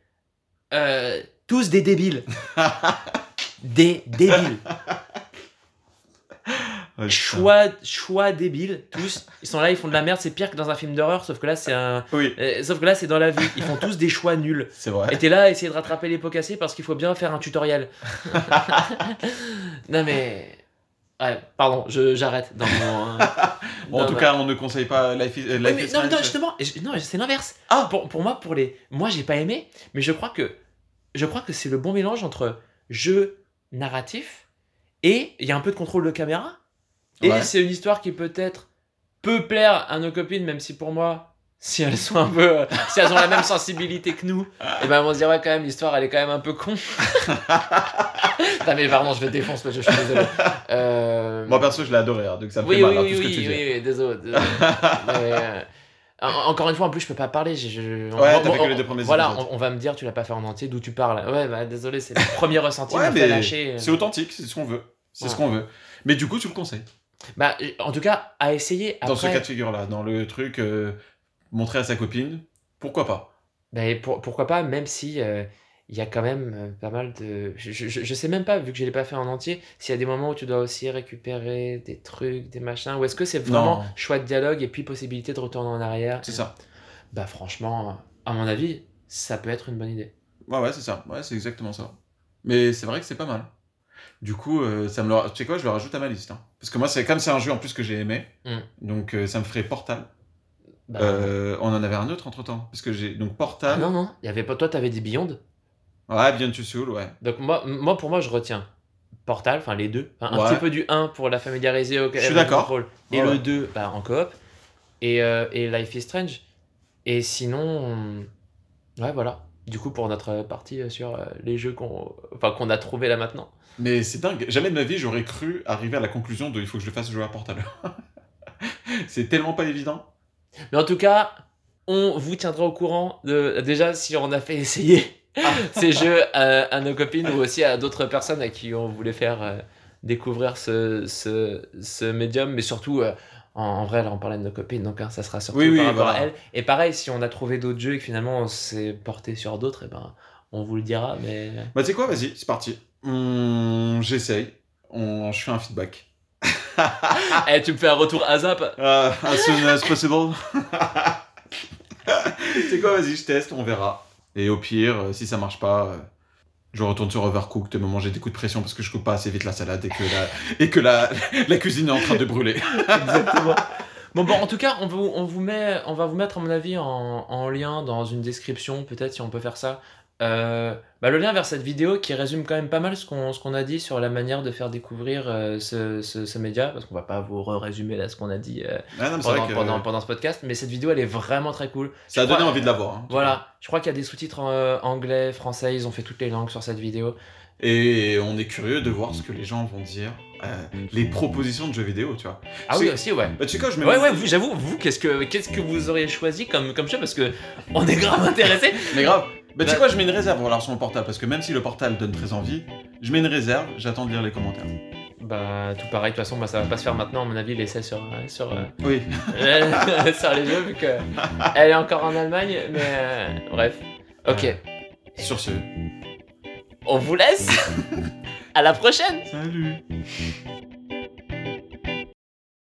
euh, tous des débiles. (laughs) des débiles. Ouais, putain. Choix, choix débiles, tous. Ils sont là, ils font de la merde. C'est pire que dans un film d'horreur, sauf que là, c'est un. Oui, euh, sauf que là, c'est dans la vie. Ils font tous des choix nuls. c'est vrai. Et t'es là à essayer de rattraper les pots cassés parce qu'il faut bien faire un tutoriel. (laughs) (laughs) non mais. Ouais, pardon, je- j'arrête dans mon. euh, (laughs) Bon, en tout ma- cas, on ne conseille pas Life is, euh, Life mais is non, non, justement, je- non, c'est l'inverse. Ah pour, pour moi, pour les, moi, j'ai pas aimé, mais je crois que, je crois que c'est le bon mélange entre jeu narratif et il y a un peu de contrôle de caméra. Et Ouais. c'est une histoire qui peut-être peut plaire à nos copines, même si pour moi, si elles sont un peu, euh, si elles ont la même sensibilité que nous, et ben elles vont se dire ouais quand même l'histoire elle est quand même un peu con. (laughs) non mais pardon, je vais défoncer, je, suis désolé. Euh, Moi, perso, je l'ai adoré, hein, donc ça me oui, fait oui, mal, hein, oui, tout ce que oui, tu oui, dis. oui, désolé. désolé. (laughs) Mais, euh, en- encore une fois, en plus, je peux pas parler. je- Ouais, on- t'as fait on- que les deux premiers Voilà, on, on va me dire, tu l'as pas fait en entier, d'où tu parles. Ouais, bah désolé, c'est le premier (laughs) ressenti. Ouais, mais lâcher. c'est authentique, c'est ce qu'on veut. C'est ce qu'on veut. Mais du coup, tu le conseilles. Bah, en tout cas, à essayer. Après, Dans ce cas de figure-là, dans le truc, montrer à sa copine, pourquoi pas? Bah, pour- pourquoi pas, même si euh, il y a quand même euh, pas mal de. Je, je, je sais même pas, vu que je l'ai pas fait en entier, s'il y a des moments où tu dois aussi récupérer des trucs, des machins, ou est-ce que c'est vraiment Non. choix de dialogue et puis possibilité de retourner en arrière? C'est ça. Bah, franchement, à mon avis, ça peut être une bonne idée. Ouais, ouais, c'est ça. Ouais, c'est exactement ça. Mais c'est vrai que c'est pas mal. Du coup, euh, ça me le... tu sais quoi, je le rajoute à ma liste. hein. Parce que moi, c'est comme c'est un jeu en plus que j'ai aimé, Mm. donc euh, ça me ferait Portal. Bah, Euh, on en avait un autre entre temps. Parce que j'ai. Donc Ah Portal. non, non, il y avait pas. Toi, t'avais dit Beyond. Ouais, bien tu Soul, ouais. Donc, moi, moi, pour moi, je retiens Portal, enfin les deux. Enfin, Un Ouais. petit peu du 1 pour la familiariser au Je suis d'accord. contrôle, Et le ouais. 2 bah, en coop. Et, euh, et Life is Strange. Et sinon. on- Ouais, voilà. Du coup, pour notre partie euh, sur euh, les jeux qu'on enfin, qu'on a trouvé là maintenant. Mais c'est dingue. Jamais de ma vie, j'aurais cru arriver à la conclusion de il faut que je le fasse jouer à Portal. (laughs) c'est tellement pas évident. Mais en tout cas, on vous tiendra au courant de déjà si on a fait essayer (laughs) ces jeux à, à nos copines ou aussi à d'autres personnes à qui on voulait faire euh, découvrir ce, ce, ce médium, mais surtout. euh, en, vrai, là, on parlait de nos copines, donc hein, ça sera surtout Oui, oui, par rapport voilà. à elles. Et pareil, si on a trouvé d'autres jeux et que finalement on s'est porté sur d'autres, et ben, on vous le dira. Mais Bah, tu sais quoi, vas-y, c'est parti. On- J'essaye. On... Je fais un feedback. (laughs) Eh, tu me fais un retour à zap Euh, as soon as possible. (laughs) sais quoi, vas-y, je teste, on verra. Et au pire, euh, si ça marche pas, euh, je retourne sur Overcooked me manger des coups de pression parce que je coupe pas assez vite la salade et que la, et que la, (laughs) la cuisine est en train de brûler. Exactement. Bon, bon, en tout cas, on, vous, on, vous met, on va vous mettre, à mon avis, en, en lien dans une description, peut-être si on peut faire ça. Euh, bah, le lien vers cette vidéo qui résume quand même pas mal ce qu'on qu'on a dit sur la manière de faire découvrir euh, ce, ce, ce média, parce qu'on va pas vous résumer là ce qu'on a dit euh, Ah non, pendant, que pendant, pendant ce podcast, mais cette vidéo elle est vraiment très cool. ça a donné crois- envie de la voir. hein. Voilà, je crois qu'il y a des sous-titres anglais, français, ils ont fait toutes les langues sur cette vidéo. Et on est curieux de voir ce que les gens vont dire, les propositions de jeux vidéo, tu vois. Ah oui, aussi, ouais. Bah, tu sais quoi, je me Ouais, ouais, vous- j'avoue, vous, qu'est-ce que, qu'est-ce que vous auriez choisi comme, comme jeu? Parce que on est grave intéressés. (laughs) Mais grave. Bah, tu sais quoi, je mets une réserve alors sur mon portable parce que même si le portal donne très envie, je mets une réserve, j'attends de lire les commentaires. Bah, tout pareil, de toute façon, bah, ça va pas se faire maintenant, à mon avis, l'essai sur, euh, sur, euh, Oui. (laughs) sur les jeux, vu que elle est encore en Allemagne, mais euh, bref. Ok. Sur ce, on vous laisse. (laughs) à la prochaine. salut.